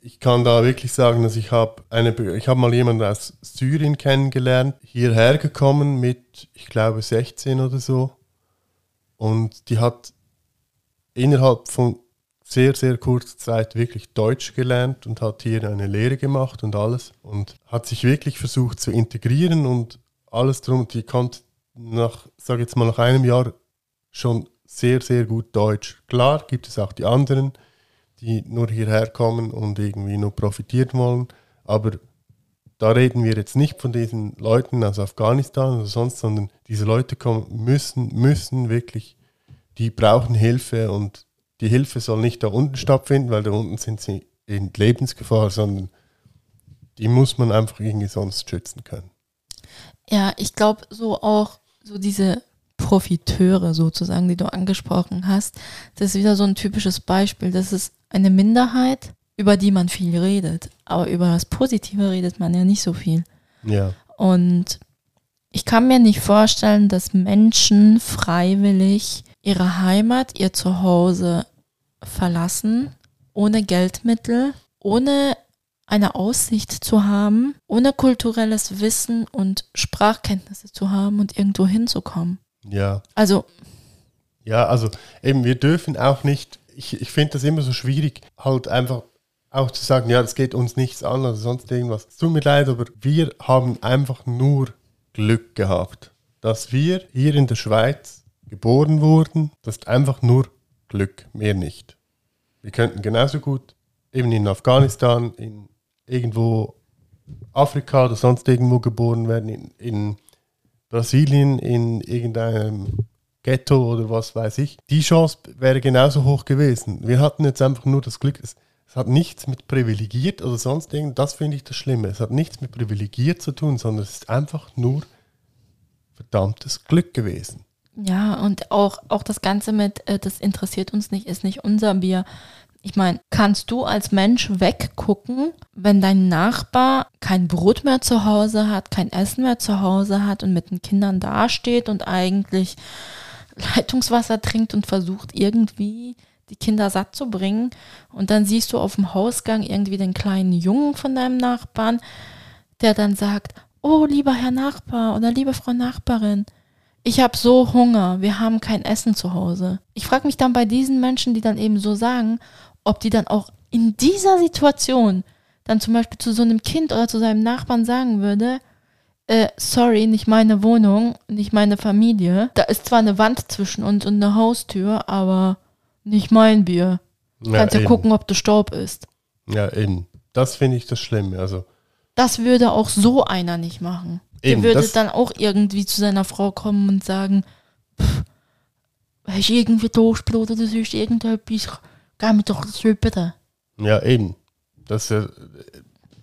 ich kann da wirklich sagen, dass ich habe eine, ich habe mal jemanden aus Syrien kennengelernt, hierher gekommen mit, ich glaube 16 oder so, und die hat innerhalb von sehr sehr kurzer Zeit wirklich Deutsch gelernt und hat hier eine Lehre gemacht und alles und hat sich wirklich versucht zu integrieren und alles drum. Die konnte nach, sage jetzt mal nach einem Jahr schon sehr sehr gut Deutsch. Klar gibt es auch die anderen die nur hierher kommen und irgendwie nur profitieren wollen. Aber da reden wir jetzt nicht von diesen Leuten aus Afghanistan oder sonst, sondern diese Leute kommen, müssen, müssen wirklich, die brauchen Hilfe und die Hilfe soll nicht da unten stattfinden, weil da unten sind sie in Lebensgefahr, sondern die muss man einfach irgendwie sonst schützen können. Ja, ich glaube, so auch so diese Profiteure sozusagen, die du angesprochen hast, das ist wieder so ein typisches Beispiel. Das ist eine Minderheit, über die man viel redet, aber über das Positive redet man ja nicht so viel. Ja, Und ich kann mir nicht vorstellen, dass Menschen freiwillig ihre Heimat, ihr Zuhause verlassen, ohne Geldmittel, ohne eine Aussicht zu haben, ohne kulturelles Wissen und Sprachkenntnisse zu haben und irgendwo hinzukommen. Ja. Also, Ja, also eben, wir dürfen auch nicht, ich, ich finde das immer so schwierig, halt einfach auch zu sagen, ja, das geht uns nichts an oder sonst irgendwas. Es tut mir leid, aber wir haben einfach nur Glück gehabt, dass wir hier in der Schweiz geboren wurden. Das ist einfach nur Glück, mehr nicht. Wir könnten genauso gut eben in Afghanistan, in irgendwo Afrika oder sonst irgendwo geboren werden, in, in Brasilien, in irgendeinem Ghetto oder was weiß ich. Die Chance wäre genauso hoch gewesen. Wir hatten jetzt einfach nur das Glück, es, es hat nichts mit privilegiert oder sonst irgend, das finde ich das Schlimme. Es hat nichts mit privilegiert zu tun, sondern es ist einfach nur verdammtes Glück gewesen. ja, und auch, auch das Ganze mit, äh, das interessiert uns nicht, ist nicht unser Bier. Ich meine, kannst du als Mensch weggucken, wenn dein Nachbar kein Brot mehr zu Hause hat, kein Essen mehr zu Hause hat und mit den Kindern dasteht und eigentlich Leitungswasser trinkt und versucht irgendwie die Kinder satt zu bringen. Und dann siehst du auf dem Hausgang irgendwie den kleinen Jungen von deinem Nachbarn, der dann sagt, oh lieber Herr Nachbar oder liebe Frau Nachbarin, ich habe so Hunger, wir haben kein Essen zu Hause. Ich frage mich dann bei diesen Menschen, die dann eben so sagen, ob die dann auch in dieser Situation dann zum Beispiel zu so einem Kind oder zu seinem Nachbarn sagen würde, äh, sorry, nicht meine Wohnung, nicht meine Familie. Da ist zwar eine Wand zwischen uns und eine Haustür, aber nicht mein Bier. Du Ja, kannst ja eben. gucken, ob du Staub ist. Ja, eben. Das finde ich das Schlimme. Also, Das würde auch so einer nicht machen. Eben, Der würde dann auch irgendwie zu seiner Frau kommen und sagen, pff, hast du irgendwie Durchblut oder sonst irgendetwas, geh mir doch das bitte. ja, eben. Das, äh,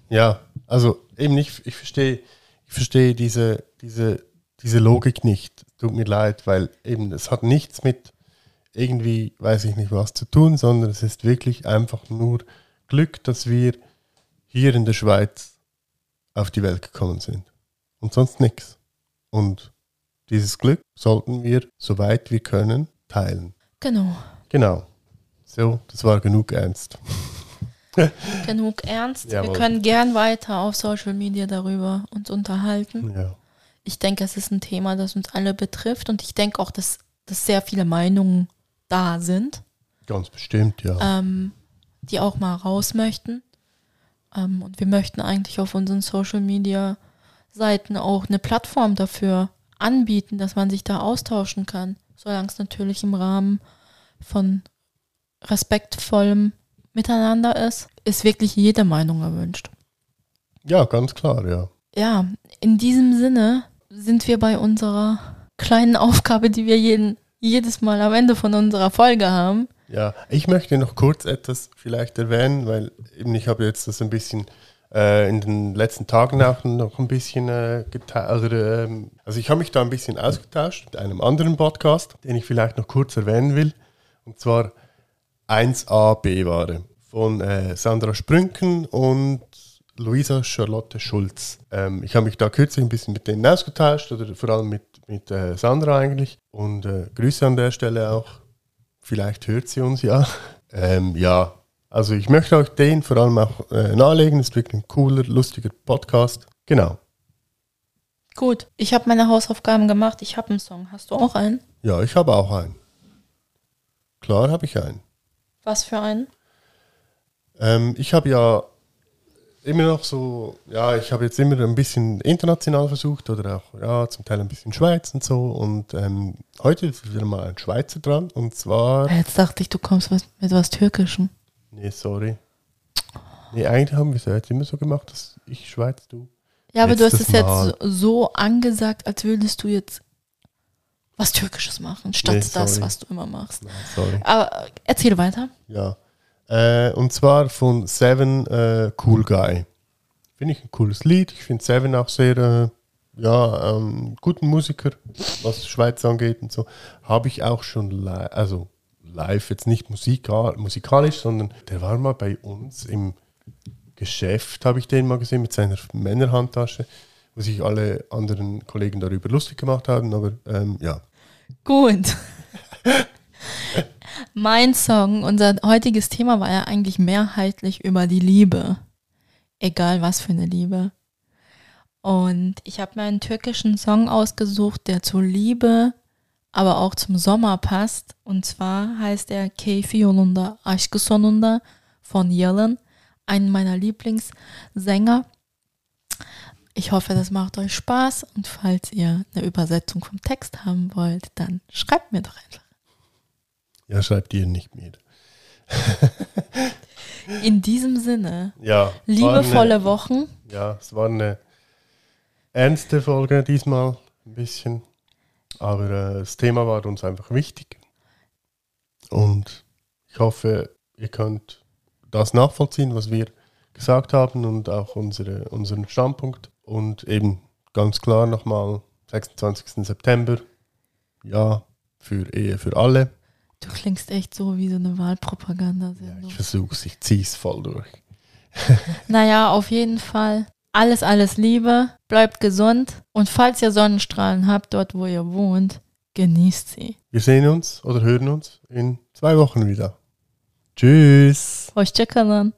ja, also eben nicht, ich verstehe, ich verstehe diese, diese, diese Logik nicht. Tut mir leid, weil eben es hat nichts mit irgendwie, weiß ich nicht was zu tun, sondern es ist wirklich einfach nur Glück, dass wir hier in der Schweiz auf die Welt gekommen sind. Und sonst nichts. Und dieses Glück sollten wir, soweit wir können, teilen. Genau. Genau. So, das war genug ernst. Genug ernst. Wir Jawohl. können gern weiter auf Social Media darüber uns unterhalten. Ja. Ich denke, es ist ein Thema, das uns alle betrifft und ich denke auch, dass, dass sehr viele Meinungen da sind, Ganz bestimmt, ja. ähm, die auch mal raus möchten. Ähm, und wir möchten eigentlich auf unseren Social Media Seiten auch eine Plattform dafür anbieten, dass man sich da austauschen kann, solange es natürlich im Rahmen von respektvollem Miteinander ist, ist wirklich jede Meinung erwünscht. Ja, ganz klar, ja. Ja, in diesem Sinne sind wir bei unserer kleinen Aufgabe, die wir jeden, jedes Mal am Ende von unserer Folge haben. Ja, ich möchte noch kurz etwas vielleicht erwähnen, weil eben ich habe jetzt das ein bisschen äh, in den letzten Tagen auch noch ein bisschen äh, geteilt. Ähm, also ich habe mich da ein bisschen ausgetauscht mit einem anderen Podcast, den ich vielleicht noch kurz erwähnen will. Und zwar 1AB-Ware von äh, Sandra Sprünken und Luisa Charlotte Schulz. Ähm, ich habe mich da kürzlich ein bisschen mit denen ausgetauscht, oder vor allem mit, mit äh, Sandra eigentlich. Und äh, Grüße an der Stelle auch. Vielleicht hört sie uns ja. Ähm, ja, also ich möchte euch den vor allem auch äh, nahelegen. Ist wirklich ein cooler, lustiger Podcast. Genau. Gut, ich habe meine Hausaufgaben gemacht. Ich habe einen Song. Hast du auch einen? Ja, ich habe auch einen. Klar habe ich einen. Was für einen? Ähm, ich habe ja immer noch so, ja, ich habe jetzt immer ein bisschen international versucht oder auch, ja, zum Teil ein bisschen Schweiz und so. Und ähm, heute ist wieder mal ein Schweizer dran und zwar, Jetzt dachte ich, du kommst mit was Türkischem. Nee, sorry. Nee, eigentlich haben wir es ja jetzt immer so gemacht, dass ich Schweiz, du. Ja, aber du hast es jetzt so, angesagt, als würdest du jetzt was Türkisches machen, statt Nee, das, was du immer machst. Nein, sorry. Aber äh, erzähl weiter. Ja. Äh, und zwar von Seven äh, Cool Guy. Finde ich ein cooles Lied. Ich finde Seven auch sehr, äh, ja, ähm, guten Musiker, was Schweiz angeht und so. Habe ich auch schon also live, jetzt nicht musikal musikalisch, sondern der war mal bei uns im Geschäft, habe ich den mal gesehen, mit seiner Männerhandtasche, wo sich alle anderen Kollegen darüber lustig gemacht haben. Aber ähm, ja, Gut. mein Song, unser heutiges Thema war ja eigentlich mehrheitlich über die Liebe. Egal was für eine Liebe. Und ich habe mir einen türkischen Song ausgesucht, der zur Liebe, aber auch zum Sommer passt. Und zwar heißt er Keyfi Yolunda, Aşkı Sonunda von Yalın, einen meiner Lieblingssänger. Ich hoffe, das macht euch Spaß und falls ihr eine Übersetzung vom Text haben wollt, dann schreibt mir doch einfach. ja, schreibt ihr nicht mehr. In diesem Sinne, Ja, liebevolle eine- Wochen. Ja, es war eine ernste Folge diesmal, ein bisschen. Aber äh, das Thema war uns einfach wichtig. Und ich hoffe, ihr könnt das nachvollziehen, was wir gesagt haben und auch unsere, unseren Standpunkt. Und eben ganz klar nochmal, 26. September, ja, für Ehe für alle. Du klingst echt so wie so eine Ja, Wahlpropagandasendung. ich versuche es, ich ziehe es voll durch. naja, auf jeden Fall. Alles, alles Liebe. Bleibt gesund. Und falls ihr Sonnenstrahlen habt, dort wo ihr wohnt, genießt sie. Wir sehen uns oder hören uns in zwei Wochen wieder. Tschüss. Hoşçakalın.